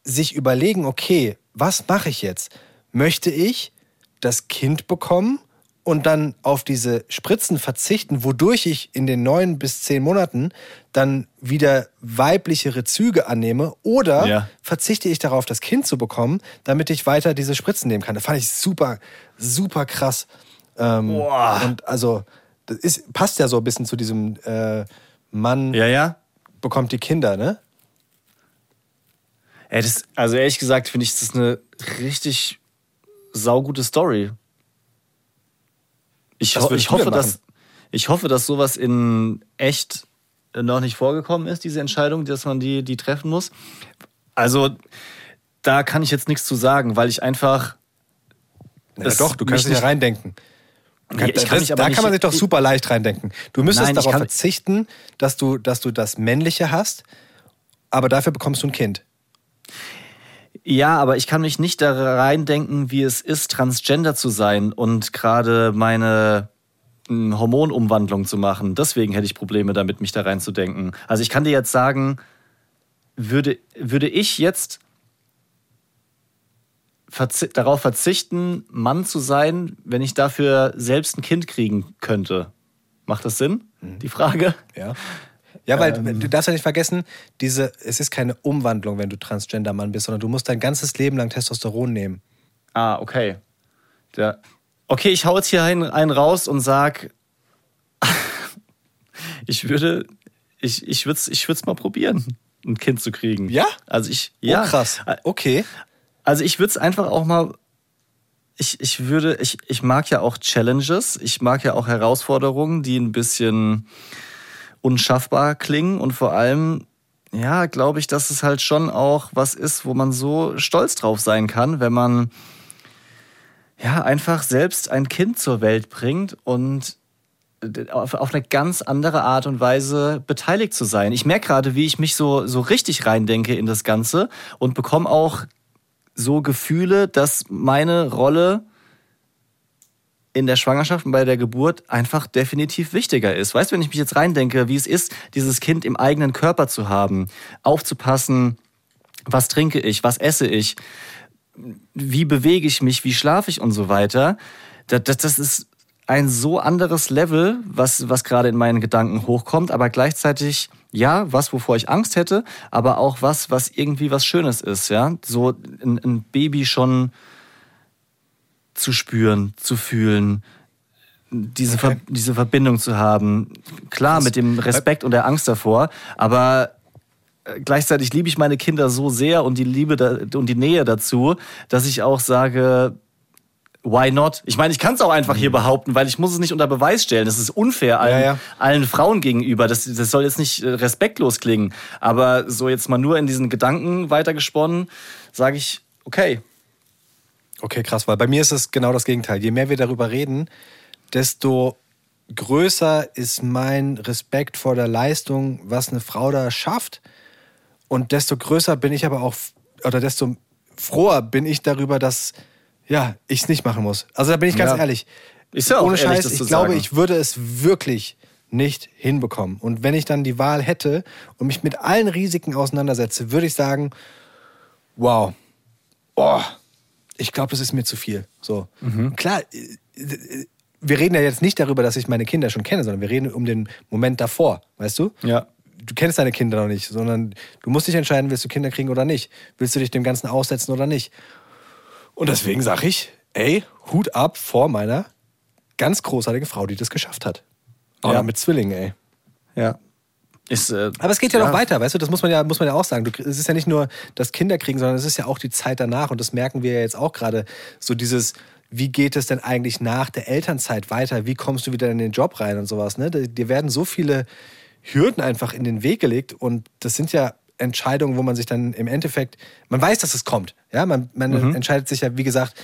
sich überlegen, okay, was mache ich jetzt? möchte ich das Kind bekommen und dann auf diese Spritzen verzichten, wodurch ich in den neun bis zehn Monaten dann wieder weiblichere Züge annehme oder Ja. verzichte ich darauf, das Kind zu bekommen, damit ich weiter diese Spritzen nehmen kann. Das fand ich super, super krass. Ähm, Boah. Und also, das ist, passt ja so ein bisschen zu diesem äh, Mann Ja, ja. bekommt die Kinder, ne? Ey, das, also ehrlich gesagt finde ich das eine richtig saugute Story. Ich, ho ich, hoffe, dass, ich hoffe, dass sowas in echt noch nicht vorgekommen ist, diese Entscheidung, dass man die, die treffen muss. Also, da kann ich jetzt nichts zu sagen, weil ich einfach. Ja, doch, du kannst dich ja reindenken. Kann das, aber da nicht- kann man sich doch super leicht reindenken. Du müsstest Nein, darauf kann- verzichten, dass du, dass du das Männliche hast, aber dafür bekommst du ein Kind. Ja, aber ich kann mich nicht da reindenken, wie es ist, transgender zu sein und gerade meine mm, Hormonumwandlung zu machen. Deswegen hätte ich Probleme damit, mich da reinzudenken. Also ich kann dir jetzt sagen, würde, würde ich jetzt verzi darauf verzichten, Mann zu sein, wenn ich dafür selbst ein Kind kriegen könnte? Macht das Sinn? Die Frage? Ja. Ja, weil Ähm. du darfst ja nicht vergessen, diese, es ist keine Umwandlung, wenn du Transgender-Mann bist, sondern du musst dein ganzes Leben lang Testosteron nehmen. Ah, okay. Der, okay, ich hau jetzt hier einen, einen raus und sag, ich würde, ich, ich würde es ich würd's mal probieren, ein Kind zu kriegen. Ja? Also ich, ja. Oh, krass. Okay. Also ich würde es einfach auch mal, ich, ich würde, ich, ich mag ja auch Challenges, ich mag ja auch Herausforderungen, die ein bisschen unschaffbar klingen und vor allem, ja, glaube ich, dass es halt schon auch was ist, wo man so stolz drauf sein kann, wenn man ja einfach selbst ein Kind zur Welt bringt und auf, auf eine ganz andere Art und Weise beteiligt zu sein. Ich merke gerade, wie ich mich so, so richtig reindenke in das Ganze und bekomme auch so Gefühle, dass meine Rolle in der Schwangerschaft und bei der Geburt einfach definitiv wichtiger ist. Weißt du, wenn ich mich jetzt reindenke, wie es ist, dieses Kind im eigenen Körper zu haben, aufzupassen, was trinke ich, was esse ich, wie bewege ich mich, wie schlafe ich und so weiter. Das, das, das ist ein so anderes Level, was, was gerade in meinen Gedanken hochkommt, aber gleichzeitig, ja, was, wovor ich Angst hätte, aber auch was, was irgendwie was Schönes ist, ja. So ein, ein Baby schon zu spüren, zu fühlen, diese, Ver diese Verbindung zu haben. Klar, mit dem Respekt und der Angst davor, aber äh, gleichzeitig liebe ich meine Kinder so sehr und die Liebe da, und die Nähe dazu, dass ich auch sage, why not? Ich meine, ich kann es auch einfach hier behaupten, weil ich muss es nicht unter Beweis stellen. Das ist unfair allen, Ja, ja. allen Frauen gegenüber. Das, das soll jetzt nicht äh, respektlos klingen. Aber so jetzt mal nur in diesen Gedanken weitergesponnen, sage ich, okay. Okay, krass, weil bei mir ist es genau das Gegenteil. Je mehr wir darüber reden, desto größer ist mein Respekt vor der Leistung, was eine Frau da schafft. Und desto größer bin ich aber auch, oder desto froher bin ich darüber, dass ja, ich es nicht machen muss. Also da bin ich ganz Ja. ehrlich. Ist ja auch Ohne ehrlich, Scheiß, das ich glaube, sagen. ich würde es wirklich nicht hinbekommen. Und wenn ich dann die Wahl hätte und mich mit allen Risiken auseinandersetze, würde ich sagen, wow, oh, ich glaube, das ist mir zu viel. So. Mhm. Klar, äh, wir reden ja jetzt nicht darüber, dass ich meine Kinder schon kenne, sondern wir reden um den Moment davor, weißt du? Ja. Du kennst deine Kinder noch nicht, sondern du musst dich entscheiden, willst du Kinder kriegen oder nicht? Willst du dich dem Ganzen aussetzen oder nicht? Und deswegen sage ich, ey, Hut ab vor meiner ganz großartigen Frau, die das geschafft hat. Auch Ja. mit Zwillingen, ey. Ja. Ist, äh, Aber es geht ja, noch weiter, weißt du, das muss man ja, muss man ja auch sagen. Du, es ist ja nicht nur das Kinderkriegen, sondern es ist ja auch die Zeit danach und das merken wir ja jetzt auch gerade. So dieses, wie geht es denn eigentlich nach der Elternzeit weiter? Wie kommst du wieder in den Job rein und sowas? Ne? Dir werden so viele Hürden einfach in den Weg gelegt und das sind ja Entscheidungen, wo man sich dann im Endeffekt, man weiß, dass es kommt. Ja, man, man entscheidet sich ja, wie gesagt,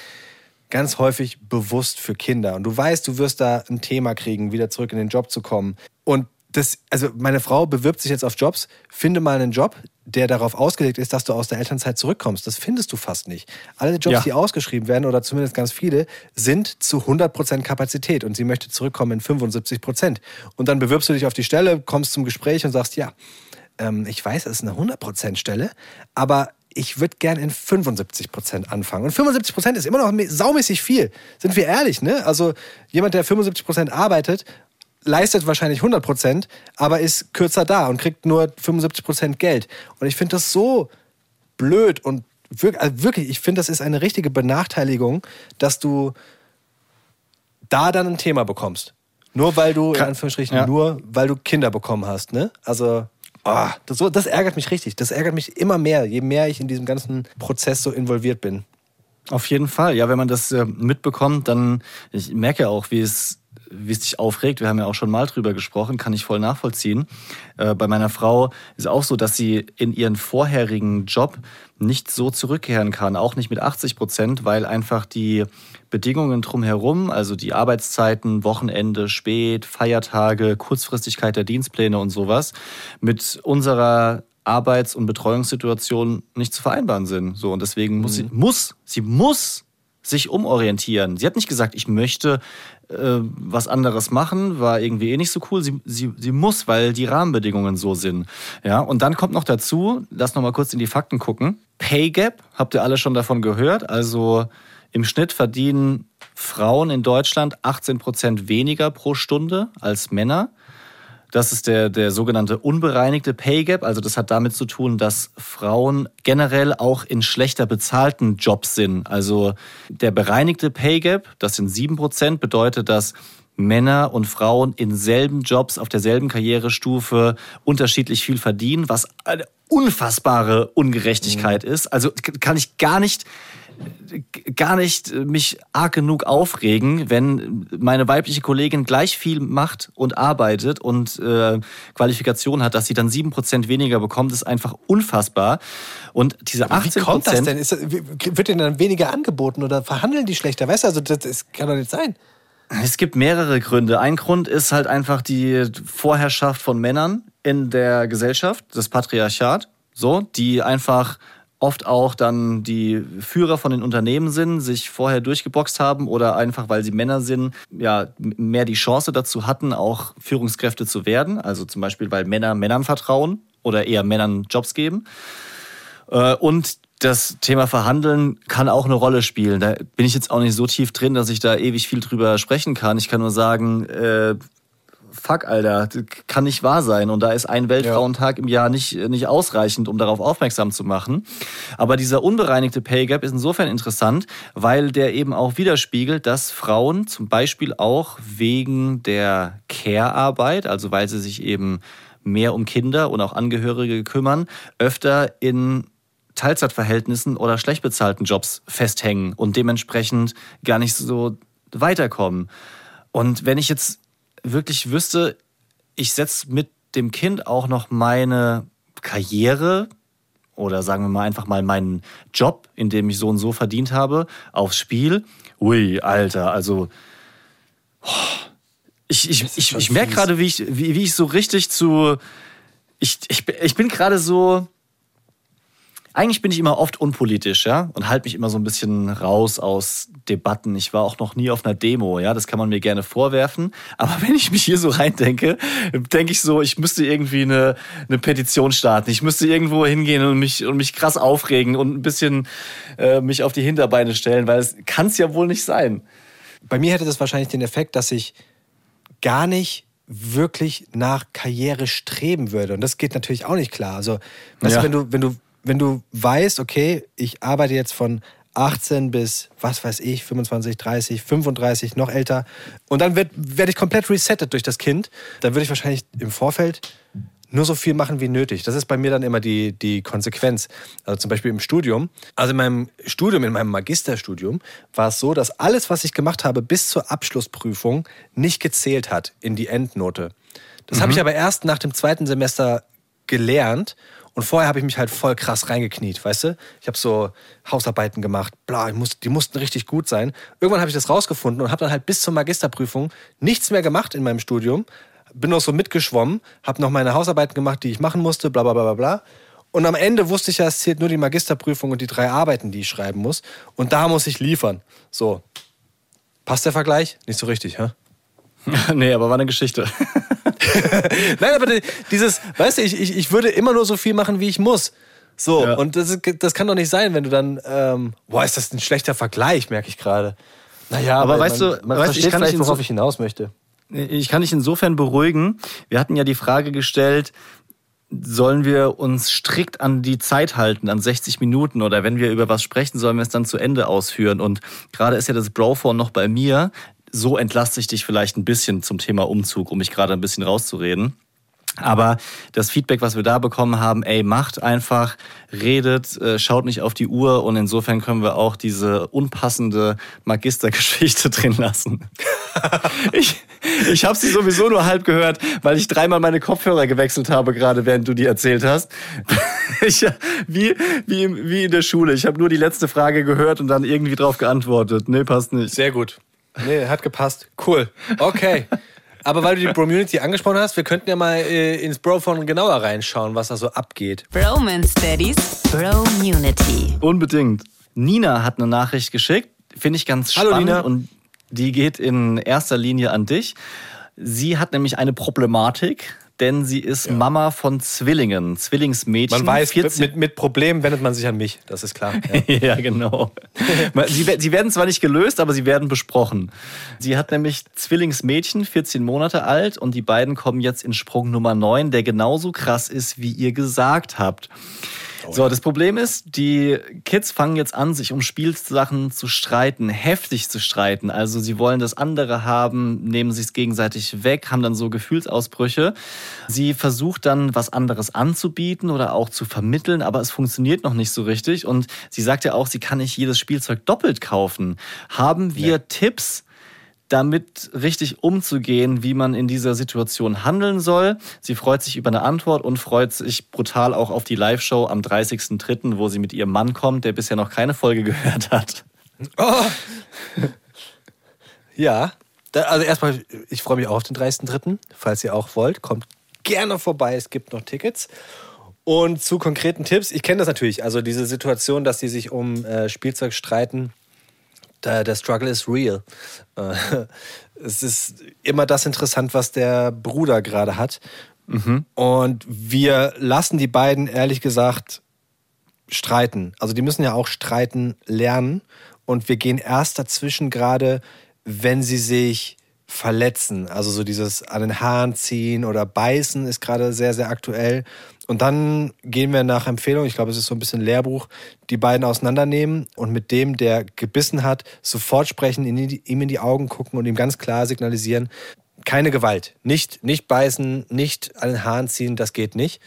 ganz häufig bewusst für Kinder. Und du weißt, du wirst da ein Thema kriegen, wieder zurück in den Job zu kommen. Und das, also meine Frau bewirbt sich jetzt auf Jobs, finde mal einen Job, der darauf ausgelegt ist, dass du aus der Elternzeit zurückkommst. Das findest du fast nicht. Alle Jobs, Ja. die ausgeschrieben werden, oder zumindest ganz viele, sind zu 100% Kapazität und sie möchte zurückkommen in 75%. Und dann bewirbst du dich auf die Stelle, kommst zum Gespräch und sagst, ja, ähm, ich weiß, es ist eine 100% Stelle, aber ich würde gern in 75 Prozent anfangen. Und 75 Prozent ist immer noch saumäßig viel. Sind wir ehrlich, ne? Also jemand, der 75 Prozent arbeitet, leistet wahrscheinlich 100 Prozent, aber ist kürzer da und kriegt nur 75 Prozent Geld. Und ich finde das so blöd und wirklich, also wirklich ich finde, das ist eine richtige Benachteiligung, dass du da dann ein Thema bekommst. Nur weil du, in Anführungsstrichen, ja. nur weil du Kinder bekommen hast, ne? Also, ah, das, so, das ärgert mich richtig. Das ärgert mich immer mehr, je mehr ich in diesem ganzen Prozess so involviert bin. Auf jeden Fall. Ja, wenn man das äh, mitbekommt, dann, ich merke auch, wie es, wie es dich aufregt. Wir haben ja auch schon mal drüber gesprochen, kann ich voll nachvollziehen. Äh, bei meiner Frau ist auch so, dass sie in ihren vorherigen Job nicht so zurückkehren kann, auch nicht mit 80 Prozent, weil einfach die Bedingungen drumherum, also die Arbeitszeiten, Wochenende, spät, Feiertage, Kurzfristigkeit der Dienstpläne und sowas, mit unserer Arbeits- und Betreuungssituation nicht zu vereinbaren sind. So, und deswegen muss sie, muss, sie muss sich umorientieren. Sie hat nicht gesagt, ich möchte äh, was anderes machen, war irgendwie eh nicht so cool. Sie, sie, sie muss, weil die Rahmenbedingungen so sind. Ja, und dann kommt noch dazu, lass noch mal kurz in die Fakten gucken. Pay Gap, habt ihr alle schon davon gehört? Also im Schnitt verdienen Frauen in Deutschland 18 Prozent weniger pro Stunde als Männer. Das ist der, der sogenannte unbereinigte Pay Gap. Also das hat damit zu tun, dass Frauen generell auch in schlechter bezahlten Jobs sind. Also der bereinigte Pay Gap, das sind 7%, bedeutet, dass Männer und Frauen in selben Jobs auf derselben Karrierestufe unterschiedlich viel verdienen, was eine unfassbare Ungerechtigkeit ist. Also kann ich gar nicht gar nicht äh, mich arg genug aufregen, wenn meine weibliche Kollegin gleich viel macht und arbeitet und äh, Qualifikation hat, dass sie dann 7% weniger bekommt, ist einfach unfassbar. Und diese 18%... Wie kommt das denn? Das, wird denen dann weniger angeboten oder verhandeln die schlechter? Weißt du, also das, das kann doch nicht sein. Es gibt mehrere Gründe. Ein Grund ist halt einfach die Vorherrschaft von Männern in der Gesellschaft, das Patriarchat, so, die einfach oft auch dann die Führer von den Unternehmen sind, sich vorher durchgeboxt haben oder einfach, weil sie Männer sind, ja, mehr die Chance dazu hatten, auch Führungskräfte zu werden. Also zum Beispiel, weil Männer Männern vertrauen oder eher Männern Jobs geben. Äh, Und das Thema Verhandeln kann auch eine Rolle spielen. Da bin ich jetzt auch nicht so tief drin, dass ich da ewig viel drüber sprechen kann. Ich kann nur sagen, äh, fuck, Alter, das kann nicht wahr sein. Und da ist ein Weltfrauentag im Jahr nicht, nicht ausreichend, um darauf aufmerksam zu machen. Aber dieser unbereinigte Pay Gap ist insofern interessant, weil der eben auch widerspiegelt, dass Frauen zum Beispiel auch wegen der Care-Arbeit, also weil sie sich eben mehr um Kinder und auch Angehörige kümmern, öfter in Teilzeitverhältnissen oder schlecht bezahlten Jobs festhängen und dementsprechend gar nicht so weiterkommen. Und wenn ich jetzt wirklich wüsste, ich setze mit dem Kind auch noch meine Karriere oder sagen wir mal einfach mal meinen Job, in dem ich so und so verdient habe, aufs Spiel. Ui, Alter, also oh, ich, ich, ich, ich merke gerade, wie ich, wie, wie ich so richtig zu. Ich, ich, ich bin gerade so. Eigentlich bin ich immer oft unpolitisch, ja, und halte mich immer so ein bisschen raus aus Debatten. Ich war auch noch nie auf einer Demo, ja, das kann man mir gerne vorwerfen. Aber wenn ich mich hier so reindenke, denke ich so, ich müsste irgendwie eine, eine Petition starten. Ich müsste irgendwo hingehen und mich, und mich krass aufregen und ein bisschen äh, mich auf die Hinterbeine stellen, weil es kann es ja wohl nicht sein. Bei mir hätte das wahrscheinlich den Effekt, dass ich gar nicht wirklich nach Karriere streben würde. Und das geht natürlich auch nicht klar. Also, weißt Ja. du, wenn du, wenn du, wenn du weißt, okay, ich arbeite jetzt von 18 bis, was weiß ich, 25, 30, 35, noch älter. Und dann werd- werde ich komplett resettet durch das Kind. Dann würde ich wahrscheinlich im Vorfeld nur so viel machen wie nötig. Das ist bei mir dann immer die, die Konsequenz. Also zum Beispiel im Studium. Also in meinem Studium, in meinem Magisterstudium, war es so, dass alles, was ich gemacht habe, bis zur Abschlussprüfung nicht gezählt hat in die Endnote. Das habe ich aber erst nach dem zweiten Semester gelernt. Und vorher habe ich mich halt voll krass reingekniet, weißt du? Ich habe so Hausarbeiten gemacht, bla, muss, die mussten richtig gut sein. Irgendwann habe ich das rausgefunden und habe dann halt bis zur Magisterprüfung nichts mehr gemacht in meinem Studium. Bin noch so mitgeschwommen, habe noch meine Hausarbeiten gemacht, die ich machen musste, bla bla bla bla bla. Und am Ende wusste ich ja, es zählt nur die Magisterprüfung und die drei Arbeiten, die ich schreiben muss. Und da muss ich liefern. So. Passt der Vergleich? Nicht so richtig, hä? nee, aber war eine Geschichte. Nein, aber die- dieses, weißt du, ich, ich, ich würde immer nur so viel machen, wie ich muss. So, Ja. und das, das kann doch nicht sein, wenn du dann, ähm, boah, ist das ein schlechter Vergleich, merke ich gerade. Naja, Aber weißt man, du- man weißt versteht ich kann vielleicht, worauf ich hinaus möchte. Ich kann dich insofern beruhigen. Wir hatten ja die Frage gestellt, sollen wir uns strikt an die Zeit halten, an 60 Minuten oder wenn wir über was sprechen, sollen wir es dann zu Ende ausführen. Und gerade ist ja das Brophone noch bei mir. So entlaste ich dich vielleicht ein bisschen zum Thema Umzug, um mich gerade ein bisschen rauszureden. Aber das Feedback, was wir da bekommen haben, ey, macht einfach, redet, äh, schaut nicht auf die Uhr und insofern können wir auch diese unpassende Magistergeschichte drin lassen. ich ich habe sie sowieso nur halb gehört, weil ich dreimal meine Kopfhörer gewechselt habe, gerade während du die erzählt hast. Ich, wie, wie, wie in der Schule. Ich habe nur die letzte Frage gehört und dann irgendwie drauf geantwortet. Nee, passt nicht. Sehr gut. Nee, hat gepasst. Cool. Okay. Aber weil du die Bromunity angesprochen hast, wir könnten ja mal äh, ins Brophone genauer reinschauen, was da so abgeht. Bromance Daddies, Bromunity. Unbedingt. Nina hat eine Nachricht geschickt, finde ich ganz Hallo, spannend Nina. und die geht in erster Linie an dich. Sie hat nämlich eine Problematik, denn sie ist Mama von Zwillingen, Zwillingsmädchen. Man weiß, 14 mit, mit Problemen wendet man sich an mich, das ist klar. Ja. ja, genau. sie, sie werden zwar nicht gelöst, aber sie werden besprochen. Sie hat nämlich Zwillingsmädchen, 14 Monate alt, und die beiden kommen jetzt in Sprung Nummer 9, der genauso krass ist, wie ihr gesagt habt. So, das Problem ist, die Kids fangen jetzt an, sich um Spielsachen zu streiten, heftig zu streiten. Also sie wollen das andere haben, nehmen sich es gegenseitig weg, haben dann so Gefühlsausbrüche. Sie versucht dann, was anderes anzubieten oder auch zu vermitteln, aber es funktioniert noch nicht so richtig. Und sie sagt ja auch, sie kann nicht jedes Spielzeug doppelt kaufen. Haben wir Tipps? Damit richtig umzugehen, wie man in dieser Situation handeln soll. Sie freut sich über eine Antwort und freut sich brutal auch auf die Live-Show am 30.03., wo sie mit ihrem Mann kommt, der bisher noch keine Folge gehört hat. Ja, da, also erstmal, ich freue mich auch auf den 30.03., falls ihr auch wollt. Kommt gerne vorbei, es gibt noch Tickets. Und zu konkreten Tipps, ich kenne das natürlich, also diese Situation, dass die sich um äh, Spielzeug streiten, der Struggle ist real. Äh, es ist immer das interessant, was der Bruder gerade hat. Und wir lassen die beiden, ehrlich gesagt, streiten. Also die müssen ja auch streiten lernen. Und wir gehen erst dazwischen gerade, wenn sie sich verletzen. Also so dieses an den Haaren ziehen oder beißen ist gerade sehr, sehr aktuell. Und dann gehen wir nach Empfehlung, ich glaube, es ist so ein bisschen Lehrbuch, die beiden auseinandernehmen und mit dem, der gebissen hat, sofort sprechen, in die, ihm in die Augen gucken und ihm ganz klar signalisieren, keine Gewalt. Nicht, nicht beißen, nicht an den Haaren ziehen, das geht nicht.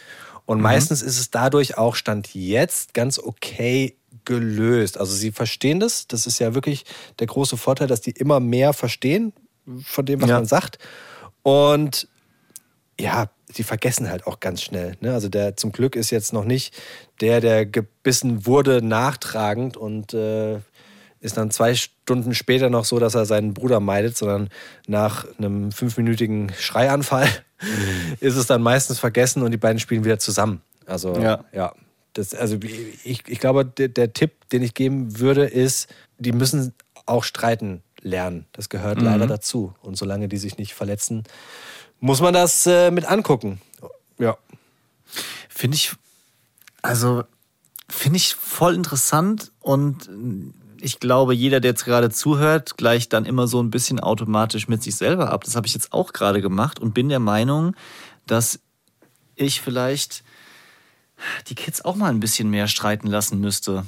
Und meistens ist es dadurch auch Stand jetzt ganz okay gelöst. Also sie verstehen das. Das ist ja wirklich der große Vorteil, dass die immer mehr verstehen von dem, was Ja. man sagt. Und ja, die vergessen halt auch ganz schnell. Ne? Also der zum Glück ist jetzt noch nicht der, der gebissen wurde, nachtragend und äh, ist dann zwei Stunden später noch so, dass er seinen Bruder meidet, sondern nach einem fünfminütigen Schreianfall ist es dann meistens vergessen und die beiden spielen wieder zusammen. Also Ja. ja. Das, also ich, ich glaube, der, der Tipp, den ich geben würde, ist, die müssen auch streiten lernen. Das gehört leider dazu. Und solange die sich nicht verletzen, muss man das äh, mit angucken. Ja. Finde ich, also, finde ich voll interessant und ich glaube, jeder, der jetzt gerade zuhört, gleicht dann immer so ein bisschen automatisch mit sich selber ab. Das habe ich jetzt auch gerade gemacht und bin der Meinung, dass ich vielleicht die Kids auch mal ein bisschen mehr streiten lassen müsste.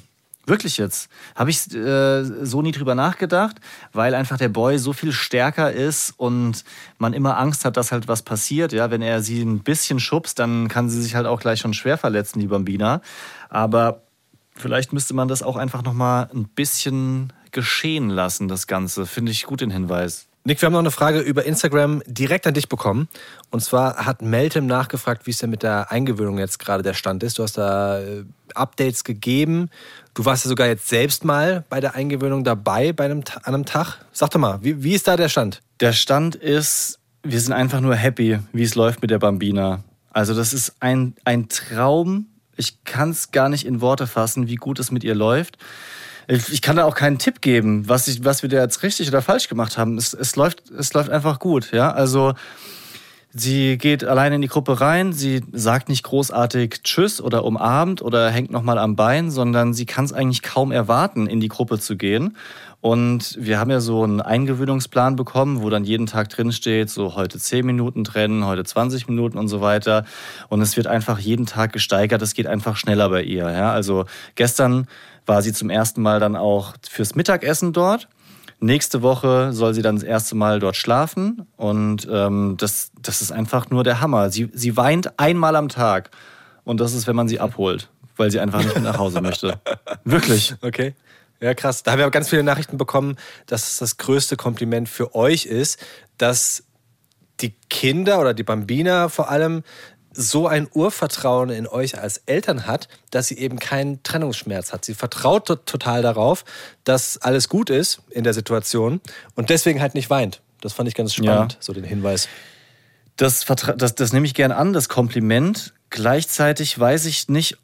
Wirklich jetzt. Habe ich äh, so nie drüber nachgedacht, weil einfach der Boy so viel stärker ist und man immer Angst hat, dass halt was passiert. Ja, wenn er sie ein bisschen schubst, dann kann sie sich halt auch gleich schon schwer verletzen, die Bambina. Aber vielleicht müsste man das auch einfach nochmal ein bisschen geschehen lassen, das Ganze. Finde ich gut den Hinweis. Nick, wir haben noch eine Frage über Instagram direkt an dich bekommen. Und zwar hat Meltem nachgefragt, wie es denn mit der Eingewöhnung jetzt gerade der Stand ist. Du hast da äh, Updates gegeben. Du warst ja sogar jetzt selbst mal bei der Eingewöhnung dabei bei einem, an einem Tag. Sag doch mal, wie, wie ist da der Stand? Der Stand ist, wir sind einfach nur happy, wie es läuft mit der Bambina. Also das ist ein, ein Traum. Ich kann es gar nicht in Worte fassen, wie gut es mit ihr läuft. Ich kann da auch keinen Tipp geben, was, ich, was wir da jetzt richtig oder falsch gemacht haben. Es, es, läuft, es läuft einfach gut. Ja? Also Sie geht alleine in die Gruppe rein, sie sagt nicht großartig Tschüss oder umarmt oder hängt nochmal am Bein, sondern sie kann es eigentlich kaum erwarten, in die Gruppe zu gehen. Und wir haben ja so einen Eingewöhnungsplan bekommen, wo dann jeden Tag drin steht, so heute 10 Minuten trennen, heute 20 Minuten und so weiter. Und es wird einfach jeden Tag gesteigert, es geht einfach schneller bei ihr. Ja? Also gestern war sie zum ersten Mal dann auch fürs Mittagessen dort. Nächste Woche soll sie dann das erste Mal dort schlafen und ähm, das, das ist einfach nur der Hammer. Sie, sie weint einmal am Tag und das ist, wenn man sie abholt, weil sie einfach nicht mehr nach Hause möchte. Wirklich. Okay. Ja, krass. Da haben wir ganz viele Nachrichten bekommen, dass es das größte Kompliment für euch ist, dass die Kinder oder die Bambina vor allem so ein Urvertrauen in euch als Eltern hat, dass sie eben keinen Trennungsschmerz hat. Sie vertraut total darauf, dass alles gut ist in der Situation und deswegen halt nicht weint. Das fand ich ganz spannend, ja. so den Hinweis. Das, das, das nehme ich gern an, das Kompliment. Gleichzeitig weiß ich nicht,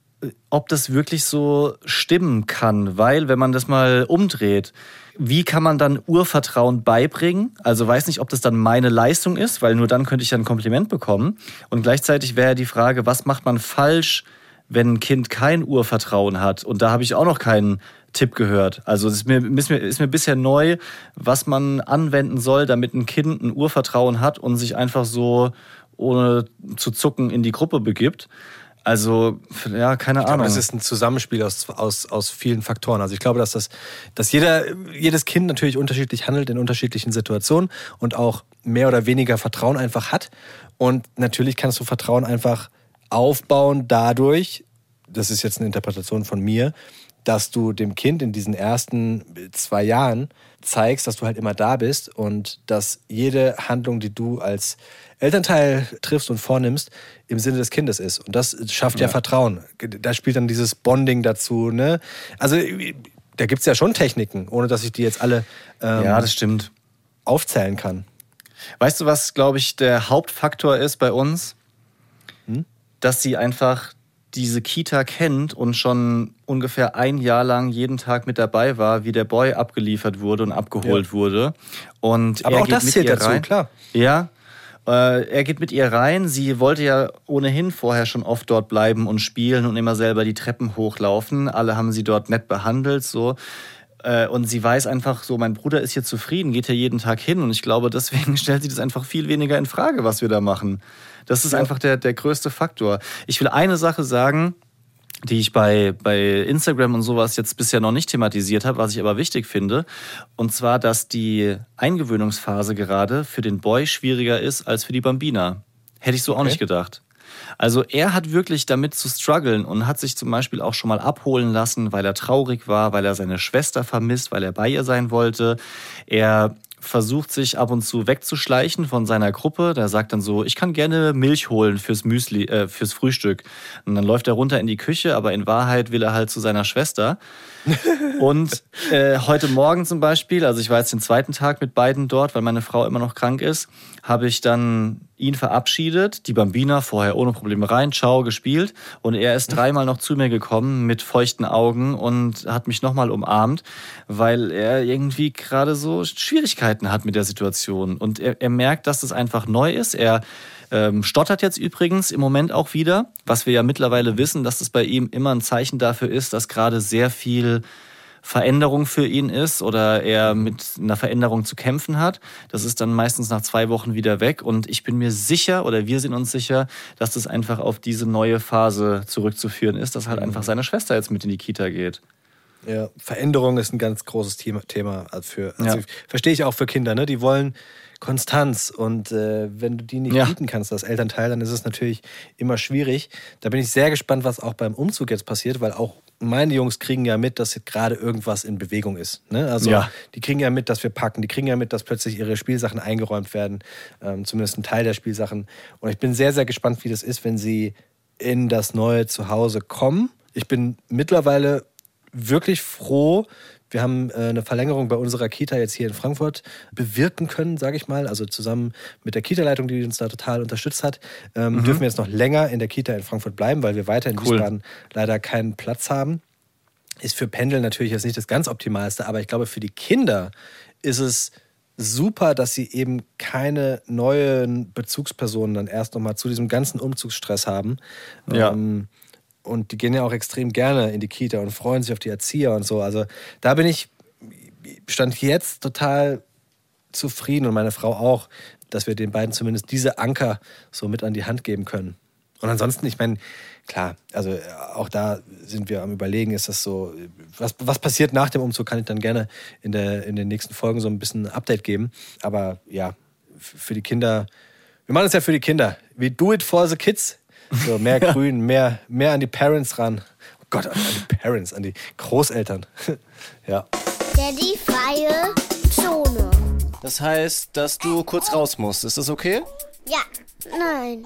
ob das wirklich so stimmen kann, weil wenn man das mal umdreht, wie kann man dann Urvertrauen beibringen? Also weiß nicht, ob das dann meine Leistung ist, weil nur dann könnte ich ja ein Kompliment bekommen. Und gleichzeitig wäre die Frage, was macht man falsch, wenn ein Kind kein Urvertrauen hat? Und da habe ich auch noch keinen Tipp gehört. Also es ist mir, ist, mir, ist mir bisher neu, was man anwenden soll, damit ein Kind ein Urvertrauen hat und sich einfach so ohne zu zucken in die Gruppe begibt. Also, ja, keine ich Ahnung. Glaube, es ist ein Zusammenspiel aus, aus, aus vielen Faktoren. Also ich glaube, dass, das, dass jeder, jedes Kind natürlich unterschiedlich handelt in unterschiedlichen Situationen und auch mehr oder weniger Vertrauen einfach hat. Und natürlich kannst du Vertrauen einfach aufbauen dadurch, das ist jetzt eine Interpretation von mir, dass du dem Kind in diesen ersten zwei Jahren zeigst, dass du halt immer da bist und dass jede Handlung, die du als Elternteil triffst und vornimmst, im Sinne des Kindes ist. Und das schafft ja, ja Vertrauen. Da spielt dann dieses Bonding dazu. Ne? Also da gibt es ja schon Techniken, ohne dass ich die jetzt alle ähm, ja, das stimmt. aufzählen kann. Weißt du, was, glaube ich, der Hauptfaktor ist bei uns? Hm? Dass sie einfach diese Kita kennt und schon ungefähr ein Jahr lang jeden Tag mit dabei war, wie der Boy abgeliefert wurde und abgeholt ja. wurde. Und Aber auch das zählt dazu, rein. klar. Ja, äh, er geht mit ihr rein. Sie wollte ja ohnehin vorher schon oft dort bleiben und spielen und immer selber die Treppen hochlaufen. Alle haben sie dort nett behandelt, so. Äh, und sie weiß einfach so, mein Bruder ist hier zufrieden, geht hier jeden Tag hin. Und ich glaube, deswegen stellt sie das einfach viel weniger in Frage, was wir da machen. Das ist ja. einfach der, der größte Faktor. Ich will eine Sache sagen, die ich bei, bei Instagram und sowas jetzt bisher noch nicht thematisiert habe, was ich aber wichtig finde. Und zwar, dass die Eingewöhnungsphase gerade für den Boy schwieriger ist als für die Bambina. Hätte ich so okay. auch nicht gedacht. Also er hat wirklich damit zu strugglen und hat sich zum Beispiel auch schon mal abholen lassen, weil er traurig war, weil er seine Schwester vermisst, weil er bei ihr sein wollte. Er versucht sich ab und zu wegzuschleichen von seiner Gruppe. Der sagt dann so, ich kann gerne Milch holen fürs Müsli, äh, fürs Frühstück. Und dann läuft er runter in die Küche, aber in Wahrheit will er halt zu seiner Schwester. Und äh, heute Morgen zum Beispiel, also ich war jetzt den zweiten Tag mit beiden dort, weil meine Frau immer noch krank ist, habe ich dann ihn verabschiedet, die Bambina vorher ohne Probleme rein, ciao, gespielt und er ist dreimal noch zu mir gekommen mit feuchten Augen und hat mich nochmal umarmt, weil er irgendwie gerade so Schwierigkeiten hat mit der Situation und er, er merkt, dass das einfach neu ist. Er ähm, stottert jetzt übrigens im Moment auch wieder, was wir ja mittlerweile wissen, dass das bei ihm immer ein Zeichen dafür ist, dass gerade sehr viel Veränderung für ihn ist oder er mit einer Veränderung zu kämpfen hat. Das ist dann meistens nach zwei Wochen wieder weg und ich bin mir sicher oder wir sind uns sicher, dass das einfach auf diese neue Phase zurückzuführen ist, dass halt einfach seine Schwester jetzt mit in die Kita geht. Ja, Veränderung ist ein ganz großes Thema, Thema für, also ja. verstehe ich auch für Kinder, ne? Die wollen Konstanz und äh, wenn du die nicht ja. bieten kannst als Elternteil, dann ist es natürlich immer schwierig. Da bin ich sehr gespannt, was auch beim Umzug jetzt passiert, weil auch meine Jungs kriegen ja mit, dass gerade irgendwas in Bewegung ist. Ne? Also ja. die kriegen ja mit, dass wir packen, die kriegen ja mit, dass plötzlich ihre Spielsachen eingeräumt werden, ähm, zumindest ein Teil der Spielsachen. Und ich bin sehr, sehr gespannt, wie das ist, wenn sie in das neue Zuhause kommen. Ich bin mittlerweile wirklich froh, wir haben äh, eine Verlängerung bei unserer Kita jetzt hier in Frankfurt bewirken können, sage ich mal. Also zusammen mit der Kita-Leitung, die uns da total unterstützt hat, ähm, mhm. dürfen wir jetzt noch länger in der Kita in Frankfurt bleiben, weil wir weiter in cool. Wiesbaden leider keinen Platz haben. Ist für Pendeln natürlich jetzt nicht das ganz Optimalste, aber ich glaube, für die Kinder ist es super, dass sie eben keine neuen Bezugspersonen dann erst nochmal zu diesem ganzen Umzugsstress haben. Ja. Ähm, und die gehen ja auch extrem gerne in die Kita und freuen sich auf die Erzieher und so. Also da bin ich, stand jetzt total zufrieden und meine Frau auch, dass wir den beiden zumindest diese Anker so mit an die Hand geben können. Und ansonsten, ich meine, klar, also auch da sind wir am Überlegen, ist das so, was, was passiert nach dem Umzug, kann ich dann gerne in, der, in den nächsten Folgen so ein bisschen ein Update geben. Aber ja, für die Kinder, wir machen es ja für die Kinder. We do it for the kids. So mehr Grün, mehr, mehr an die Parents ran. Oh Gott, an die Parents, an die Großeltern. ja. Daddy freie Zone. Das heißt, dass du kurz raus musst. Ist das okay? Ja. Nein.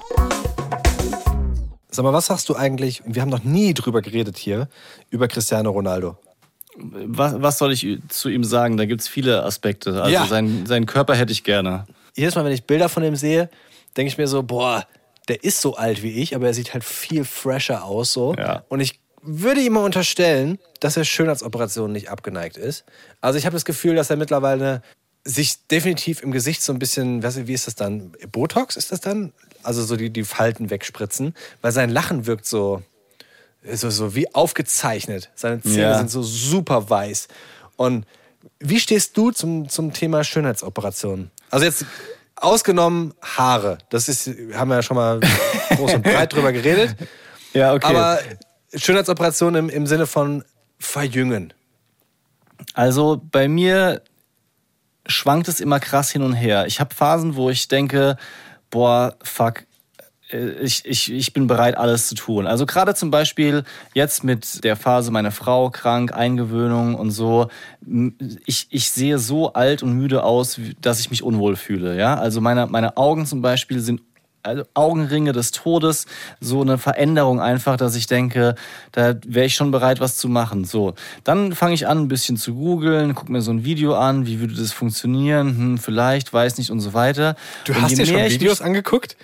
Sag mal, was sagst du eigentlich, wir haben noch nie drüber geredet hier, über Cristiano Ronaldo. Was, was soll ich zu ihm sagen? Da gibt es viele Aspekte. Also Ja. sein, seinen Körper hätte ich gerne. jedes Mal, wenn ich Bilder von ihm sehe, denke ich mir so, boah, der ist so alt wie ich, aber er sieht halt viel fresher aus so. Ja. Und ich würde ihm mal unterstellen, dass er Schönheitsoperationen nicht abgeneigt ist. Also ich habe das Gefühl, dass er mittlerweile sich definitiv im Gesicht so ein bisschen, weiß ich, wie ist das dann? Botox ist das dann? Also so die, die Falten wegspritzen, weil sein Lachen wirkt so, so, so wie aufgezeichnet. Seine Zähne Ja. sind so super weiß. Und wie stehst du zum, zum Thema Schönheitsoperationen? Also jetzt ausgenommen Haare. Das ist, haben wir ja schon mal groß und breit drüber geredet. Ja, okay. Aber Schönheitsoperationen im, im Sinne von verjüngen. Also bei mir schwankt es immer krass hin und her. Ich habe Phasen, wo ich denke, boah, fuck, ich, ich, ich bin bereit, alles zu tun. Also gerade zum Beispiel jetzt mit der Phase meine Frau krank, Eingewöhnung und so. Ich, ich sehe so alt und müde aus, dass ich mich unwohl fühle. Ja? Also meine, meine Augen zum Beispiel sind also Augenringe des Todes, so eine Veränderung einfach, dass ich denke, da wäre ich schon bereit, was zu machen. So, dann fange ich an, ein bisschen zu googeln, gucke mir so ein Video an, wie würde das funktionieren, hm, vielleicht, weiß nicht und so weiter. Du und hast dir schon Videos angeguckt?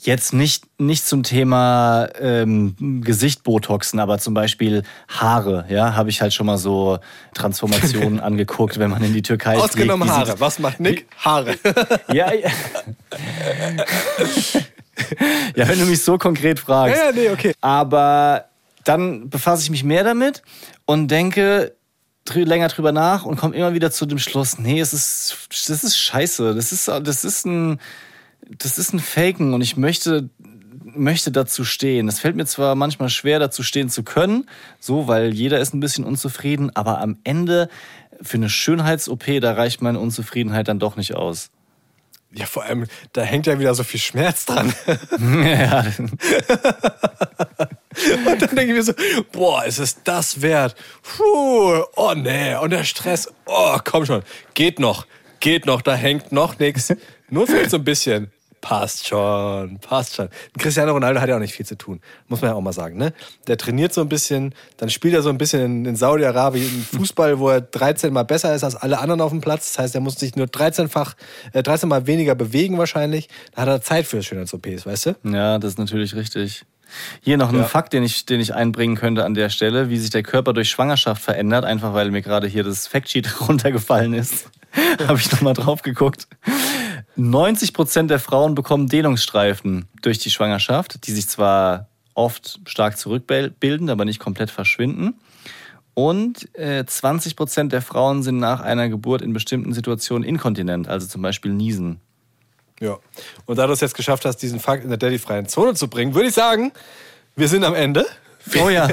Jetzt nicht, nicht zum Thema ähm, Gesicht Botoxen, aber zum Beispiel Haare, ja, habe ich halt schon mal so Transformationen angeguckt, wenn man in die Türkei Ausgenommen fliegt. Haare. Was macht Nick? Haare. Ja, ja. ja, wenn du mich so konkret fragst. Ja, ja, nee, okay. Aber dann befasse ich mich mehr damit und denke drü länger drüber nach und komme immer wieder zu dem Schluss, nee, es ist, das ist scheiße. Das ist, das ist ein, das ist ein Faken und ich möchte, möchte dazu stehen. Es fällt mir zwar manchmal schwer, dazu stehen zu können, so, weil jeder ist ein bisschen unzufrieden, aber am Ende für eine Schönheits-OP, da reicht meine Unzufriedenheit dann doch nicht aus. Ja, vor allem, da hängt ja wieder so viel Schmerz dran. ja, Und dann denke ich mir so, boah, ist es das wert? Puh, oh nee, und der Stress, oh, komm schon, geht noch, geht noch, da hängt noch nichts. Nur vielleicht so ein bisschen. Passt schon, passt schon. Cristiano Ronaldo hat ja auch nicht viel zu tun, muss man ja auch mal sagen. Ne? Der trainiert so ein bisschen, dann spielt er so ein bisschen in, in Saudi-Arabien Fußball, wo er 13 Mal besser ist als alle anderen auf dem Platz. Das heißt, er muss sich nur 13-fach, äh, 13 Mal weniger bewegen wahrscheinlich. Da hat er Zeit für Schönheits-OPs, weißt du? Ja, das ist natürlich richtig. Hier noch ein Ja. Fakt, den ich, den ich einbringen könnte an der Stelle, wie sich der Körper durch Schwangerschaft verändert, einfach weil mir gerade hier das Factsheet runtergefallen ist. Habe ich nochmal drauf geguckt. 90 Prozent der Frauen bekommen Dehnungsstreifen durch die Schwangerschaft, die sich zwar oft stark zurückbilden, aber nicht komplett verschwinden. Und äh, 20 Prozent der Frauen sind nach einer Geburt in bestimmten Situationen inkontinent, also zum Beispiel Niesen. Ja. Und da du es jetzt geschafft hast, diesen Fakt in der Daddy-freien Zone zu bringen, würde ich sagen, wir sind am Ende. Oh ja,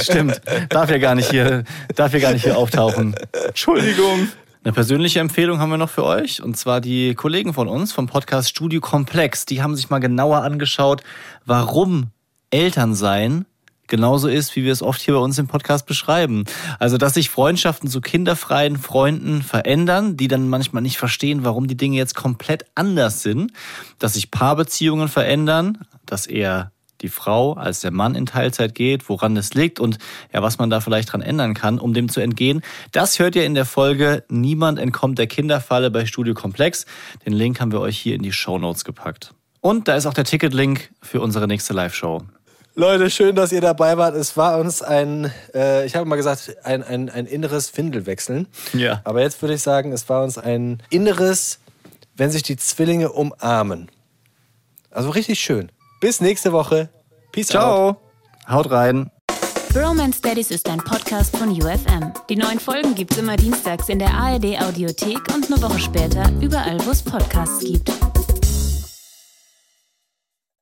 stimmt. Darf ja gar nicht hier, darf ja gar nicht hier auftauchen. Entschuldigung. Eine persönliche Empfehlung haben wir noch für euch. Und zwar die Kollegen von uns vom Podcast Studio Komplex. Die haben sich mal genauer angeschaut, warum Elternsein genauso ist, wie wir es oft hier bei uns im Podcast beschreiben. Also, dass sich Freundschaften zu kinderfreien Freunden verändern, die dann manchmal nicht verstehen, warum die Dinge jetzt komplett anders sind. Dass sich Paarbeziehungen verändern, dass eher die Frau als der Mann in Teilzeit geht, woran das liegt und ja, was man da vielleicht dran ändern kann, um dem zu entgehen. Das hört ihr in der Folge Niemand entkommt der Kinderfalle bei Studio Komplex. Den Link haben wir euch hier in die Show Notes gepackt. Und da ist auch der Ticketlink für unsere nächste Live-Show. Leute, schön, dass ihr dabei wart. Es war uns ein, äh, ich habe mal gesagt, ein, ein, ein inneres Findelwechseln. Ja. Aber jetzt würde ich sagen, es war uns ein inneres, wenn sich die Zwillinge umarmen. Also richtig schön. Bis nächste Woche. Peace out. Ciao. Haut rein. Bromance Daddies ist ein Podcast von UFM. Die neuen Folgen gibt's immer dienstags in der ARD Audiothek und eine Woche später überall, wo es Podcasts gibt.